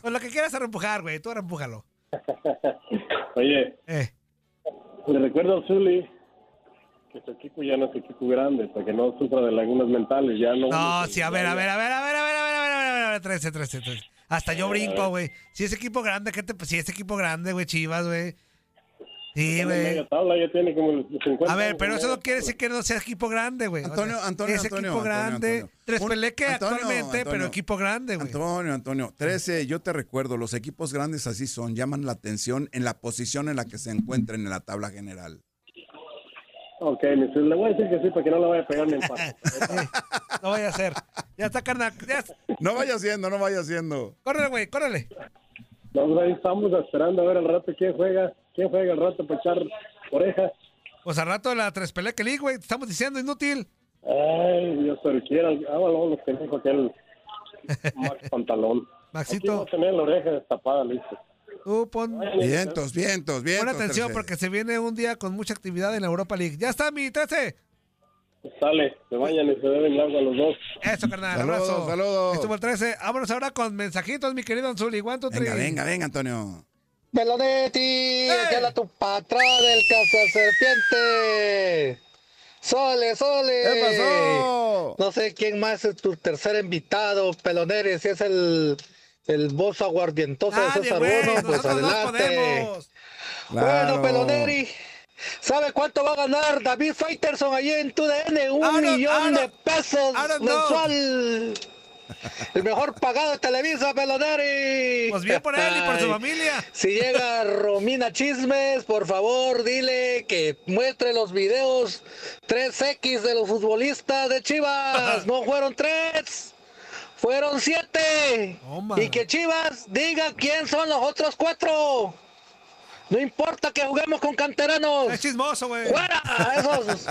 Pues lo que quieras arrempujar, güey. Tú arrempújalo. <laughs> Oye, Eh. le recuerdo a Zully que su equipo ya no es equipo grande, para que no sufra de lagunas mentales. Ya no. No, sí, a ver, a ver, a ver, a ver, a ver, a ver, a ver, a ver, a ver, 13, 13, 13. Hasta yo brinco, güey. Si es equipo grande, ¿qué te Si es equipo grande, güey, Chivas, güey. Sí, güey. media tabla ya tiene como los 50. A ver, pero eso no quiere decir que no sea equipo grande, güey. O sea, Antonio, Antonio, Es Antonio, equipo grande. Antonio. Tres Peleque Antonio, actualmente, pero equipo grande, güey. Antonio, Antonio, 13, yo te recuerdo, los equipos grandes así son, llaman la atención en la posición en la que se encuentren en la tabla general. Ok, mi le voy a decir que sí, para que no le vaya a pegar ni en paso. No vaya a ser. Ya está, carnal. Ya está. No vaya haciendo, no vaya haciendo. Córrele, güey, córrele. Ahí estamos esperando a ver al rato quién juega, quién juega al rato para echar orejas. Pues al rato la tres Peleque League, güey. Te estamos diciendo, inútil. Ay, Dios pero quiera. Hágalo los que dijo aquel <laughs> Max Pantalón. Maxito. Aquí tener la oreja destapada, listo. Tú pon, Vientos, vientos, vientos. pon atención 13. porque se viene un día con mucha actividad en la Europa League. Ya está, mi 13. Sale, se bañan y se beben el agua los dos. Eso, carnal. Saludos, abrazo. saludos. Estuvo el 13. Vámonos ahora con mensajitos, mi querido Anzuli. Two, Venga, venga, venga, Antonio. Melonetti, habla tu patrón del Casa Serpiente. Sole, sole. ¿Qué pasó? No sé quién más es tu tercer invitado, Peloneri, si es el, el voz aguardientoso de César. Bono, pues no adelante. podemos. Claro. Bueno, Peloneri, ¿sabe cuánto va a ganar David Faitelson allí en tu DN? Un millón de pesos mensual. El mejor pagado de Televisa, Peloneri. Pues bien por él y por su familia. Si llega Romina Chismes, por favor, dile que muestre los videos 3X de los futbolistas de Chivas. <laughs> No fueron tres, fueron siete. Toma. Y que Chivas diga quién son los otros cuatro. No importa que juguemos con canteranos. Es chismoso, güey. ¡Fuera! A esos.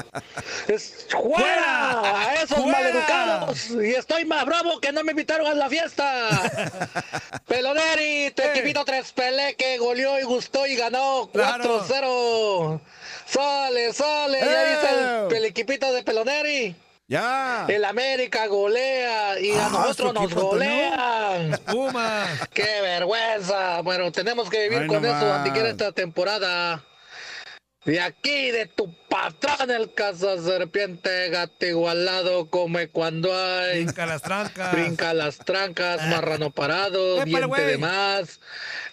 es- ¡Fuera! ¡Fuera! A esos ¡Fuera! maleducados. Y estoy más bravo que no me invitaron a la fiesta. <laughs> Peloneri, tu Eh. equipito tres pele que goleó y gustó y ganó Claro. 4-0. Sale, sale. Ya viste el, Eh. el equipito de Peloneri. Ya. El América golea y a Ah, nosotros ¿su nos golean. Pumas. <laughs> ¡Qué vergüenza! Bueno, tenemos que vivir Ay, con no eso más. antiquiera esta temporada. De aquí, de tu patrón, el casa serpiente, gato igualado, come cuando hay. Brinca las trancas. Brinca las trancas, <laughs> marrano parado, diente de más,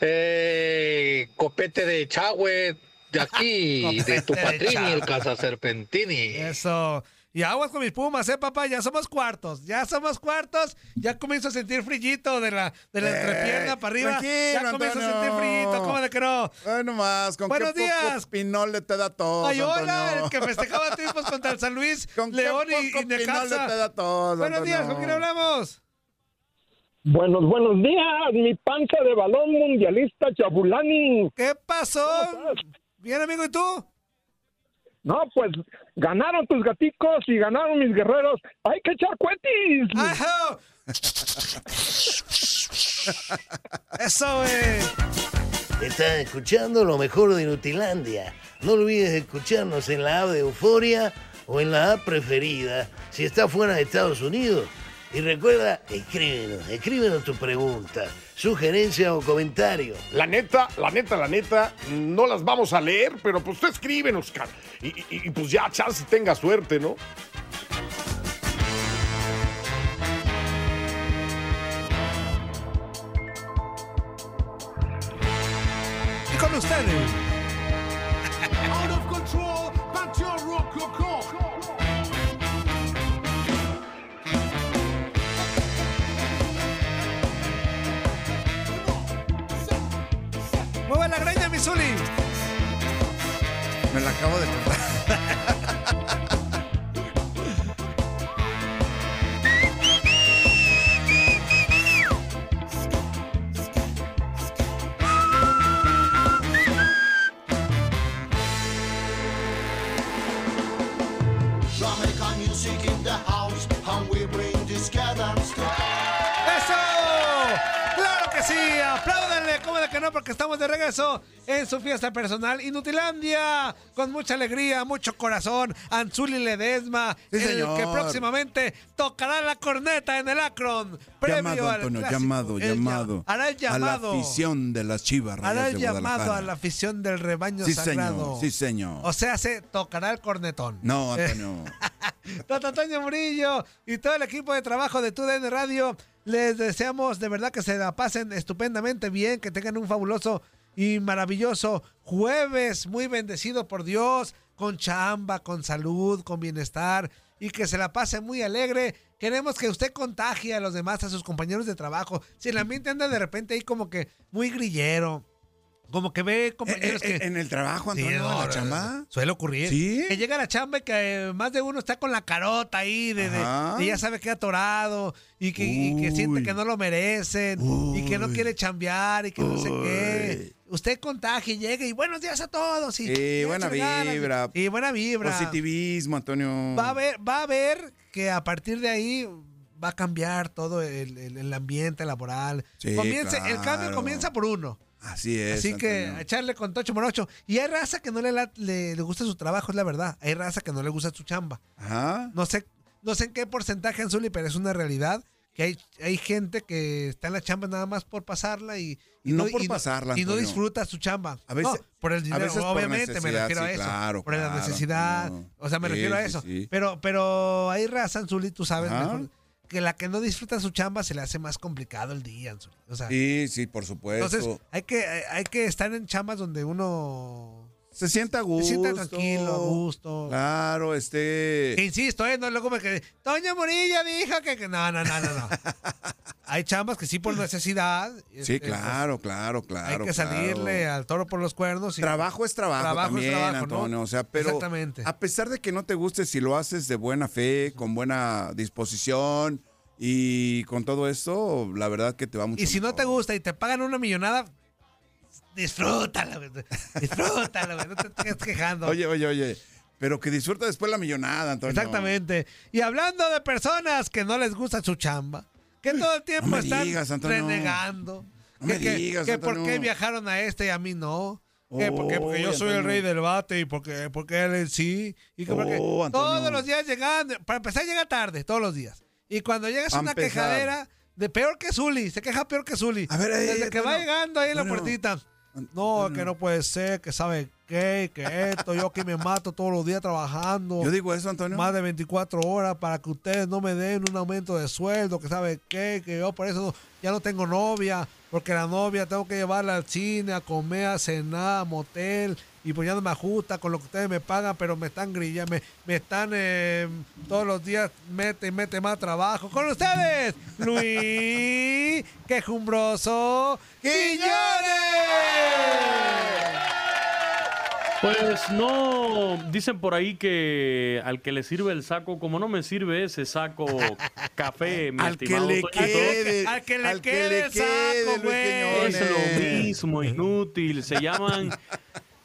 eh, copete de chagüe, de aquí, <laughs> de tu patrini, el casa serpentini. Eso. Y aguas con mis pumas, ¿eh, papá? Ya somos cuartos. Ya somos cuartos. Ya comienzo a sentir frillito de la, de la Eh, entrepierna para arriba. tranquilo, Ya comienzo a sentir frillito. ¿Cómo de que no? Ay, nomás, con Buenos qué poco días. pinole te da todo. Ay, hola, Antonio. el que festejaba triunfos contra el San Luis, <laughs> ¿Con qué León y, poco y Necaxa. pinole te da todo, Buenos días, ¿con quién hablamos? Buenos, buenos días, mi panza de balón mundialista Chabulani. ¿Qué pasó? Bien, amigo, ¿y tú? No, pues ganaron tus gaticos y ganaron mis guerreros. Hay que echar cuetis. ¡Ajo! Eso, güey. Estás escuchando lo mejor de Nutilandia. No olvides escucharnos en la app de Euforia o en la app preferida si estás fuera de Estados Unidos. Y recuerda, escríbenos, escríbenos tu pregunta, sugerencia o comentario. La neta, la neta, la neta, no las vamos a leer, pero pues tú escríbenos. Y, y- y, pues ya, chance tenga suerte, ¿no? Y con ustedes. Mueve la greña, mi Zuli. Me la acabo de comprar. <laughs> no? Porque estamos de regreso en su fiesta personal Inutilandia. Con mucha alegría, mucho corazón. Anzuli Ledesma, Sí, el señor. que próximamente tocará la corneta en el Akron. Llamado, Antonio, clásico. llamado, llamado. llam- Hará el llamado. A la afición de las chivas Hará el llamado a la afición del rebaño Sí, sagrado. señor, sí, señor. O sea, se tocará el cornetón. No, Antonio. <laughs> Don Antonio Murillo y todo el equipo de trabajo de TUDN Radio, les deseamos de verdad que se la pasen estupendamente bien, que tengan un fabuloso y maravilloso jueves, muy bendecido por Dios, con chamba, con salud, con bienestar y que se la pasen muy alegre. Queremos que usted contagie a los demás, a sus compañeros de trabajo. Si el ambiente anda de repente ahí como que muy grillero, como que ve compañeros Eh, eh, que... ¿En el trabajo, Sí, Antonio? no, ¿En la chamba? Suele ocurrir. ¿Sí? Que llega la chamba y que eh, más de uno está con la carota ahí, de, de ya sabe que ha atorado y que, y que siente que no lo merecen y que no quiere chambear y que no sé qué. Usted contagie, llegue y buenos días a todos. Y, Sí, y buena ganas, y- vibra. Y, buena vibra. Positivismo, Antonio. Va a ver, va a ver que a partir de ahí va a cambiar todo el, el- el ambiente laboral. Sí, El cambio comienza por uno. Así es. Así que Antonio. a echarle con tocho morocho. Y hay raza que no le, la- le, le gusta su trabajo, es la verdad. Hay raza que no le gusta su chamba. Ajá. No sé, no sé en qué porcentaje, Anzuli, pero es una realidad que hay, hay gente que está en la chamba nada más por pasarla y, y No por y pasarla, y no disfruta su chamba. A veces- No, por el dinero, obviamente, me refiero a eso. claro, por la necesidad. O sea, me Sí, refiero a eso. sí. Pero, pero hay raza, Anzuli, tú sabes mejor, que la que no disfruta su chamba se le hace más complicado el día. O sea, Sí, sí, por supuesto. entonces hay que, hay que estar en chambas donde uno se sienta a se gusto. sienta tranquilo, a gusto. Claro, este. Que insisto, ¿eh? No luego me quedé. Toño Murillo dijo que. que-". No, no, no, no, no. <laughs> Hay chambas que sí por necesidad. Sí, claro, claro, claro. Hay que claro. salirle al toro por los cuernos. y- Trabajo es trabajo, Trabajo es también, trabajo, ¿no? Antonio. O sea, pero Exactamente. a pesar de que no te guste, si lo haces de buena fe, con buena disposición y con todo esto, la verdad que te va mucho Y si no te gusta y te pagan una millonada, disfrútalo, güey. Disfrútalo, güey. No te estés quejando. Oye, oye, oye. Pero que disfruta después la millonada, Antonio. Exactamente. Y hablando de personas que no les gusta su chamba, que todo el tiempo no me están digas, renegando. No que, me que- digas, que por qué viajaron a este y a mí no. Que porque, porque yo soy el rey del bate y porque, porque él sí. Y que porque Oh, todos los días llegan, para empezar llega tarde, todos los días. Y cuando llegas Pa' una empezar. quejadera de peor que Zuli, se queja peor que Zuli. A ver, ahí, Desde que va llegando ahí en la puertita. No, que no puede ser, que sabe qué, que esto, yo que me mato todos los días trabajando. Yo digo eso, Antonio. Más de 24 horas para que ustedes no me den un aumento de sueldo, que sabe qué, que yo por eso no- ya no tengo novia, porque la novia tengo que llevarla al cine, a comer, a cenar, a motel, y pues ya no me ajusta con lo que ustedes me pagan, pero me están grillando, me, me están eh, todos los días mete y mete más trabajo. Con ustedes, Luis Quejumbroso Quiñones. Pues no, dicen por ahí que al que le sirve el saco, como no me sirve ese saco café, <laughs> mi Al que estimado le Toñito, quede, Al que le al que quede le el saco, quede, Luis güey. es lo mismo, inútil, se llaman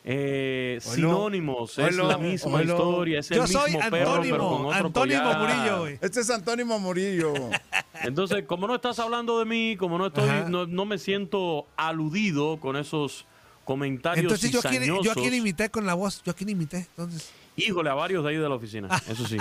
eh, sinónimos, es la misma historia, es el Yo mismo soy perro, pero antónimo, con otro antónimo collar. Murillo. Este es Antónimo Murillo. <laughs> Entonces, como no estás hablando de mí, como no estoy, no, no me siento aludido con esos comentarios Entonces yo a, quién, yo imité con la voz, yo a quién imité, entonces. Híjole, a varios de ahí de la oficina, eso sí.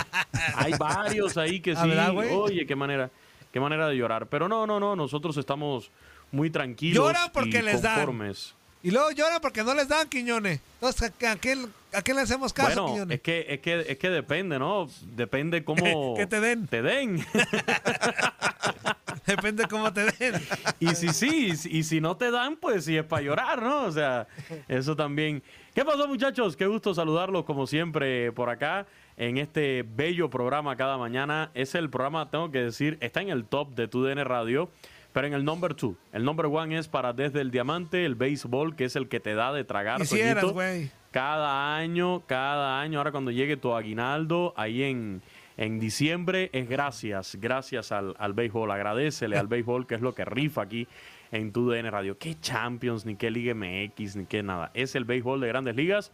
Hay varios ahí que <laughs> ¿Ah, sí. verdad? Oye, qué manera, qué manera de llorar. Pero no, no, no, nosotros estamos muy tranquilos Lloran porque y les dan. conformes. Y luego lloran porque no les dan, Quiñones. Entonces, ¿a, quién, a quién le hacemos caso, Bueno, Quiñones? es que, es que, es que depende, ¿no? Depende <laughs> cómo Que te den. Te den. <laughs> Depende cómo te den. Y si sí, y si- y si no te dan, pues sí es para llorar, ¿no? O sea, eso también. ¿Qué pasó, muchachos? Qué gusto saludarlos como siempre por acá en este bello programa cada mañana. Es el programa, tengo que decir, está en el top de TUDN Radio, pero en el number two. El number one es para Desde el Diamante, el béisbol, que es el que te da de tragar. Toñito. güey. Cada año, cada año, ahora cuando llegue tu aguinaldo, ahí en, en diciembre, es gracias, gracias al, al béisbol. Agradecele al <laughs> béisbol, que es lo que rifa aquí en tu DN Radio. ¿Qué Champions, ni qué Liga MX, ni qué nada? Es el béisbol de grandes ligas.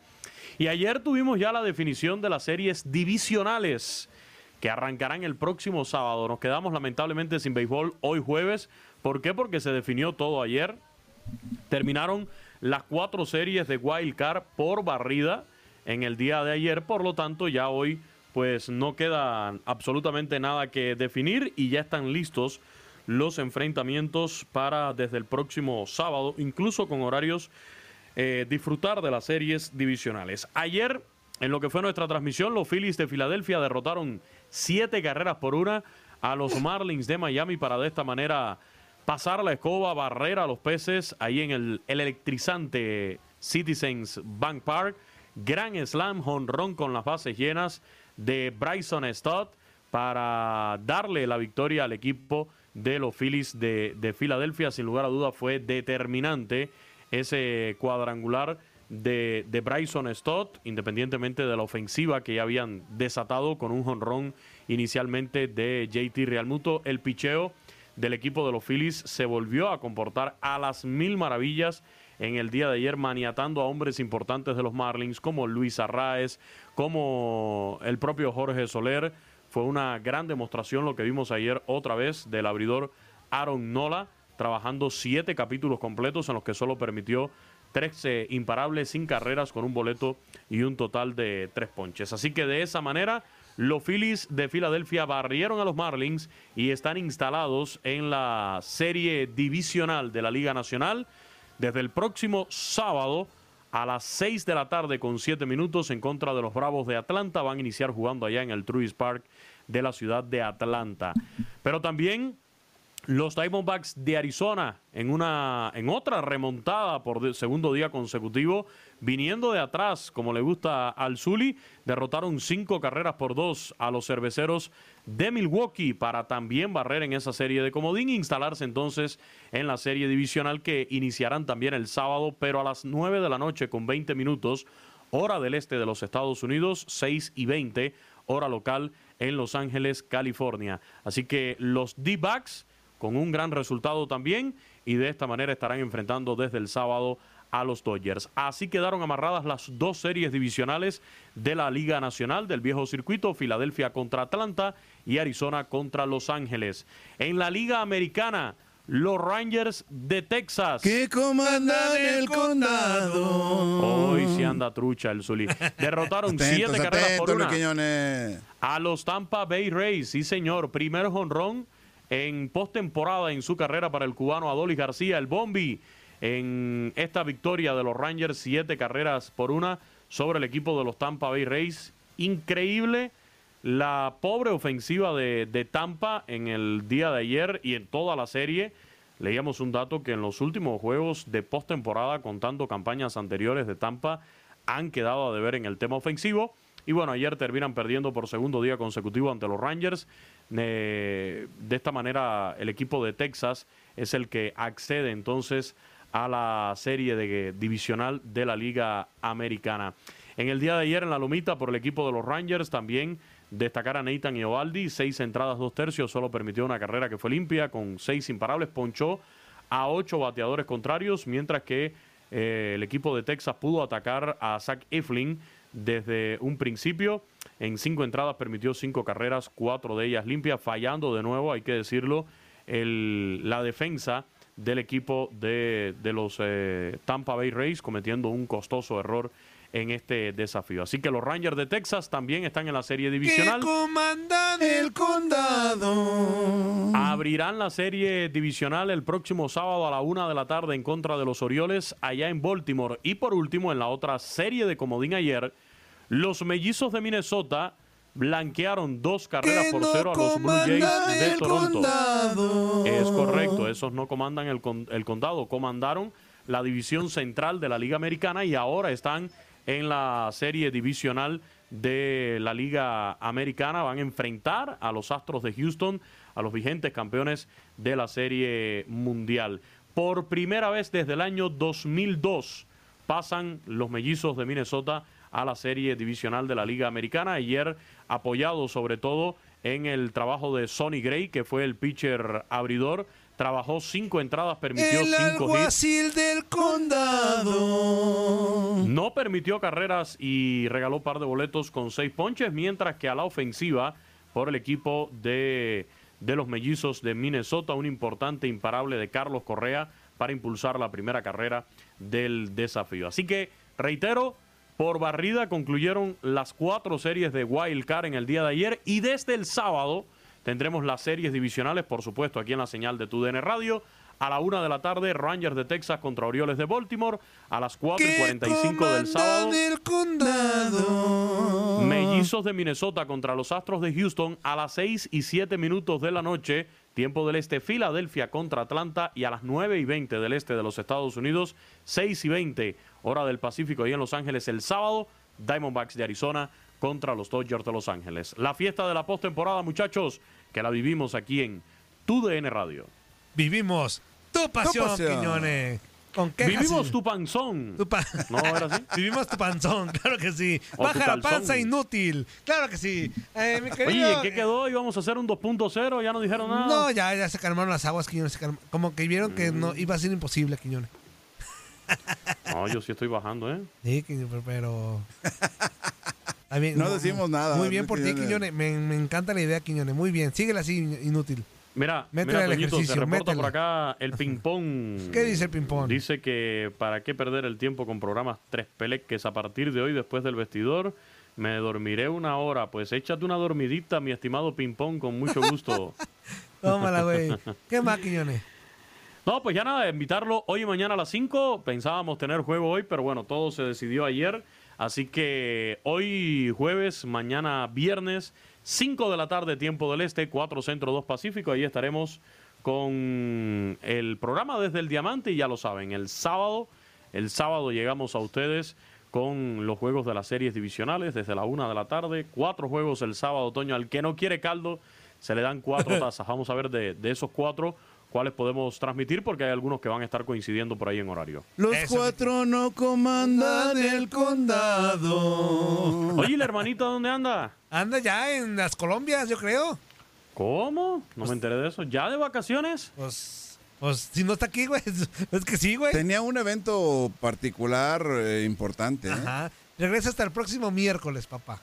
Y ayer tuvimos ya la definición de las series divisionales que arrancarán el próximo sábado. Nos quedamos lamentablemente sin béisbol hoy jueves. ¿Por qué? Porque se definió todo ayer. Terminaron las cuatro series de Wild Card por barrida en el día de ayer. Por lo tanto, ya hoy pues no queda absolutamente nada que definir y ya están listos los enfrentamientos para desde el próximo sábado, incluso con horarios eh, disfrutar de las series divisionales. Ayer, en lo que fue nuestra transmisión, los Phillies de Filadelfia derrotaron siete carreras por una a los Marlins de Miami para de esta manera pasar la escoba, barrer a los peces ahí en el, el electrizante Citizens Bank Park. Gran slam, jonrón con las bases llenas de Bryson Stott para darle la victoria al equipo de los Phillies de, de Filadelfia. Sin lugar a duda fue determinante ese cuadrangular de, de Bryson Stott, independientemente de la ofensiva que ya habían desatado con un jonrón inicialmente de JT Realmuto. El picheo del equipo de los Phillies se volvió a comportar a las mil maravillas en el día de ayer, maniatando a hombres importantes de los Marlins como Luis Arraez, como el propio Jorge Soler. Fue una gran demostración lo que vimos ayer otra vez del abridor Aaron Nola, trabajando siete capítulos completos en los que solo permitió 13 imparables sin carreras con un boleto y un total de tres ponches. Así que de esa manera, los Phillies de Filadelfia barrieron a los Marlins y están instalados en la serie divisional de la Liga Nacional desde el próximo sábado a las 6 de la tarde con 7 minutos en contra de los Bravos de Atlanta. Van a iniciar jugando allá en el Truist Park de la ciudad de Atlanta. Pero también los Diamondbacks de Arizona en una en otra remontada por segundo día consecutivo, viniendo de atrás, como le gusta al Zuli, derrotaron cinco carreras por dos a los cerveceros de Milwaukee para también barrer en esa serie de comodín e instalarse entonces en la serie divisional que iniciarán también el sábado, pero a las 9 de la noche con 20 minutos, hora del este de los Estados Unidos, 6 y 20, hora local en Los Ángeles, California. Así que los D-Backs con un gran resultado también y de esta manera estarán enfrentando desde el sábado a los Dodgers. Así quedaron amarradas las dos series divisionales de la Liga Nacional del viejo circuito, Filadelfia contra Atlanta y Arizona contra Los Ángeles. En la Liga Americana, los Rangers de Texas. Que comandan el condado. Hoy sí anda trucha el Zuli. Derrotaron Atentos, siete carreras por una. Luis Quiñones. A los Tampa Bay Rays, sí señor. Primer jonrón en postemporada en su carrera para el cubano Adolis García, el Bombi. en esta victoria de los Rangers, siete carreras por una sobre el equipo de los Tampa Bay Rays. Increíble la pobre ofensiva de, de Tampa en el día de ayer y en toda la serie. Leíamos un dato que en los últimos juegos de postemporada, contando campañas anteriores de Tampa, han quedado a deber en el tema ofensivo. Y bueno, ayer terminan perdiendo por segundo día consecutivo ante los Rangers. Eh, de esta manera, el equipo de Texas es el que accede entonces a la serie de, divisional de la Liga Americana. En el día de ayer en la Lomita por el equipo de los Rangers también destacar a Nathan Iovaldi, seis entradas, dos tercios, solo permitió una carrera que fue limpia con seis imparables, ponchó a ocho bateadores contrarios, mientras que eh, el equipo de Texas pudo atacar a Zach Eflin desde un principio. En cinco entradas permitió cinco carreras, cuatro de ellas limpias, fallando de nuevo, hay que decirlo, el, la defensa del equipo de, de los eh, Tampa Bay Rays, cometiendo un costoso error en este desafío. Así que los Rangers de Texas también están en la serie divisional. comandan el condado. Abrirán la serie divisional el próximo sábado a la una de la tarde en contra de los Orioles allá en Baltimore. Y por último, en la otra serie de comodín ayer, los mellizos de Minnesota blanquearon dos carreras por cero a los Blue Jays de Toronto. Es correcto, esos no comandan el, el condado, comandaron la división central de la Liga Americana y ahora están en la serie divisional de la Liga Americana. Van a enfrentar a los Astros de Houston, a los vigentes campeones de la Serie Mundial. Por primera vez desde el año 2002 pasan los mellizos de Minnesota a la serie divisional de la Liga Americana. Ayer apoyado sobre todo en el trabajo de Sonny Gray, que fue el pitcher abridor trabajó cinco entradas, permitió el cinco hits. del condado. No permitió carreras y regaló un par de boletos con seis ponches, mientras que a la ofensiva por el equipo de, de los mellizos de Minnesota, un importante imparable de Carlos Correa para impulsar la primera carrera del desafío. Así que, reitero, por barrida concluyeron las cuatro series de Wild Card en el día de ayer y desde el sábado Tendremos las series divisionales, por supuesto, aquí en la señal de TUDN Radio. A la una de la tarde, Rangers de Texas contra Orioles de Baltimore. A las 4 y 45 del sábado. Mellizos de Minnesota contra los Astros de Houston. A las 6 y 7 minutos de la noche. Tiempo del este, Filadelfia contra Atlanta. Y a las 9 y 20 del este de los Estados Unidos. 6 y 20 hora del Pacífico y en Los Ángeles el sábado. Diamondbacks de Arizona contra los Dodgers de Los Ángeles. La fiesta de la postemporada, muchachos, que la vivimos aquí en TUDN Radio. Vivimos tu pasión, Quiñones. ¿Con qué Vivimos tu panzón. <laughs> ¿No era así? Vivimos tu panzón, <laughs> claro que sí. Baja la panza inútil. Claro que sí. Eh, mi querido, Oye, ¿qué quedó? ¿Íbamos a hacer un 2.0? ¿Ya no dijeron nada? No, ya, ya se calmaron las aguas, Quiñones. se calma- Como que vieron que no iba a ser imposible, Quiñones. <laughs> No, yo sí estoy bajando, ¿eh? Sí, pero... <laughs> No decimos nada, Muy bien por ti, Quiñones. Me, me encanta la idea, Quiñones. Muy bien. Síguela así, inútil. Mira, al Toñito, se ejercicio, reporta por acá el ping-pong. <laughs> ¿Qué dice el ping-pong? Dice que para qué perder el tiempo con programas tres peleques a partir de hoy, después del vestidor, me dormiré una hora. Pues échate una dormidita, mi estimado ping-pong, con mucho gusto. <laughs> Tómala, güey. ¿Qué más, Quiñones? No, pues ya nada, invitarlo hoy y mañana a las 5. Pensábamos tener juego hoy, pero bueno, todo se decidió ayer. Así que hoy jueves, mañana viernes, 5 de la tarde, tiempo del este, 4 centro, 2 pacífico. Ahí estaremos con el programa desde el Diamante y ya lo saben, el sábado, el sábado llegamos a ustedes con los juegos de las series divisionales desde la 1 de la tarde. Cuatro juegos el sábado, otoño. Al que no quiere caldo, se le dan cuatro <laughs> tazas. Vamos a ver de, de esos cuatro cuáles podemos transmitir porque hay algunos que van a estar coincidiendo por ahí en horario. Los cuatro no comandan el condado. Oye, ¿y la hermanita dónde anda? Anda ya en las Colombias, yo creo. ¿Cómo? No me enteré de eso. ¿Ya de vacaciones? Pues, pues si no está aquí, güey. <laughs> Es que sí, güey. Tenía un evento particular eh, importante. ¿eh? Ajá. Regresa hasta el próximo miércoles, papá.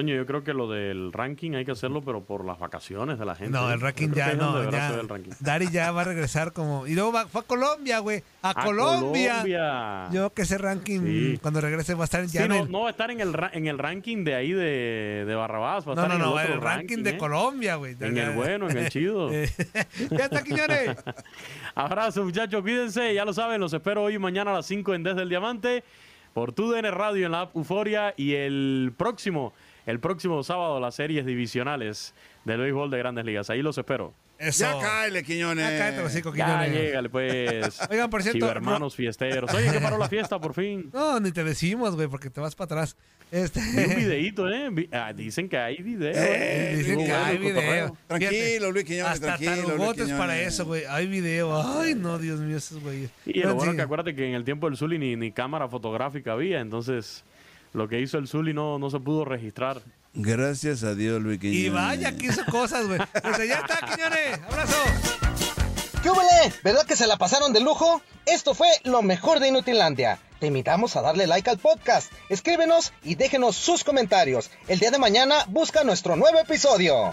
Toño, yo creo que lo del ranking hay que hacerlo, pero por las vacaciones de la gente. No, el ranking ya no. Ya, el ranking. Dari ya va a regresar como. Y luego va- fue a Colombia, güey. A, A Colombia. Colombia. Yo que ese ranking, Sí. cuando regrese, va a estar ya Sí, en no, el- no va a estar en el, ra- en el ranking de ahí de, de Barrabás. Va a No, estar no, en no, el, el otro ranking de ¿eh? Colombia, güey. En el bueno, en el <laughs> chido. Eh, <laughs> ya está, Quiñones. <laughs> Abrazo, muchachos. Cuídense. Ya lo saben, los espero hoy y mañana a las 5 en Desde el Diamante. Por TUDN Radio en la app Euforia. Y el próximo, el próximo sábado, las series divisionales del béisbol de Grandes Ligas. Ahí los espero. Eso. Ya cáele, Quiñones. Ya cállate los cinco, Ya, Quiñones. llégale, pues. <laughs> Oigan, por cierto, hermanos fiesteros. Oye, ¿qué paró la fiesta por fin? <laughs> No, ni te decimos, güey, porque te vas para atrás. Este... Vi un <laughs> videíto, ¿eh? Ah, dicen que hay video. Eh, ¿eh? dicen que bueno hay el cotorreo. video. Tranquilo, Luis Quiñones, Hasta tranquilo, Luis tarugotes Quiñones. para eso, güey. Hay video. Ay, no, Dios mío, esos güeyes. Y lo bueno sí. que acuérdate que en el tiempo del Zully ni, ni cámara fotográfica había, entonces lo que hizo el Zully no, no se pudo registrar. Gracias a Dios, Luis Quiñones. Y vaya que hizo cosas, güey. Pues ya está, Quiñones. Abrazo. ¿Qué huele? ¿Verdad que se la pasaron de lujo? Esto fue lo mejor de Inutilandia. Te invitamos a darle like al podcast, escríbenos y déjenos sus comentarios. El día de mañana busca nuestro nuevo episodio.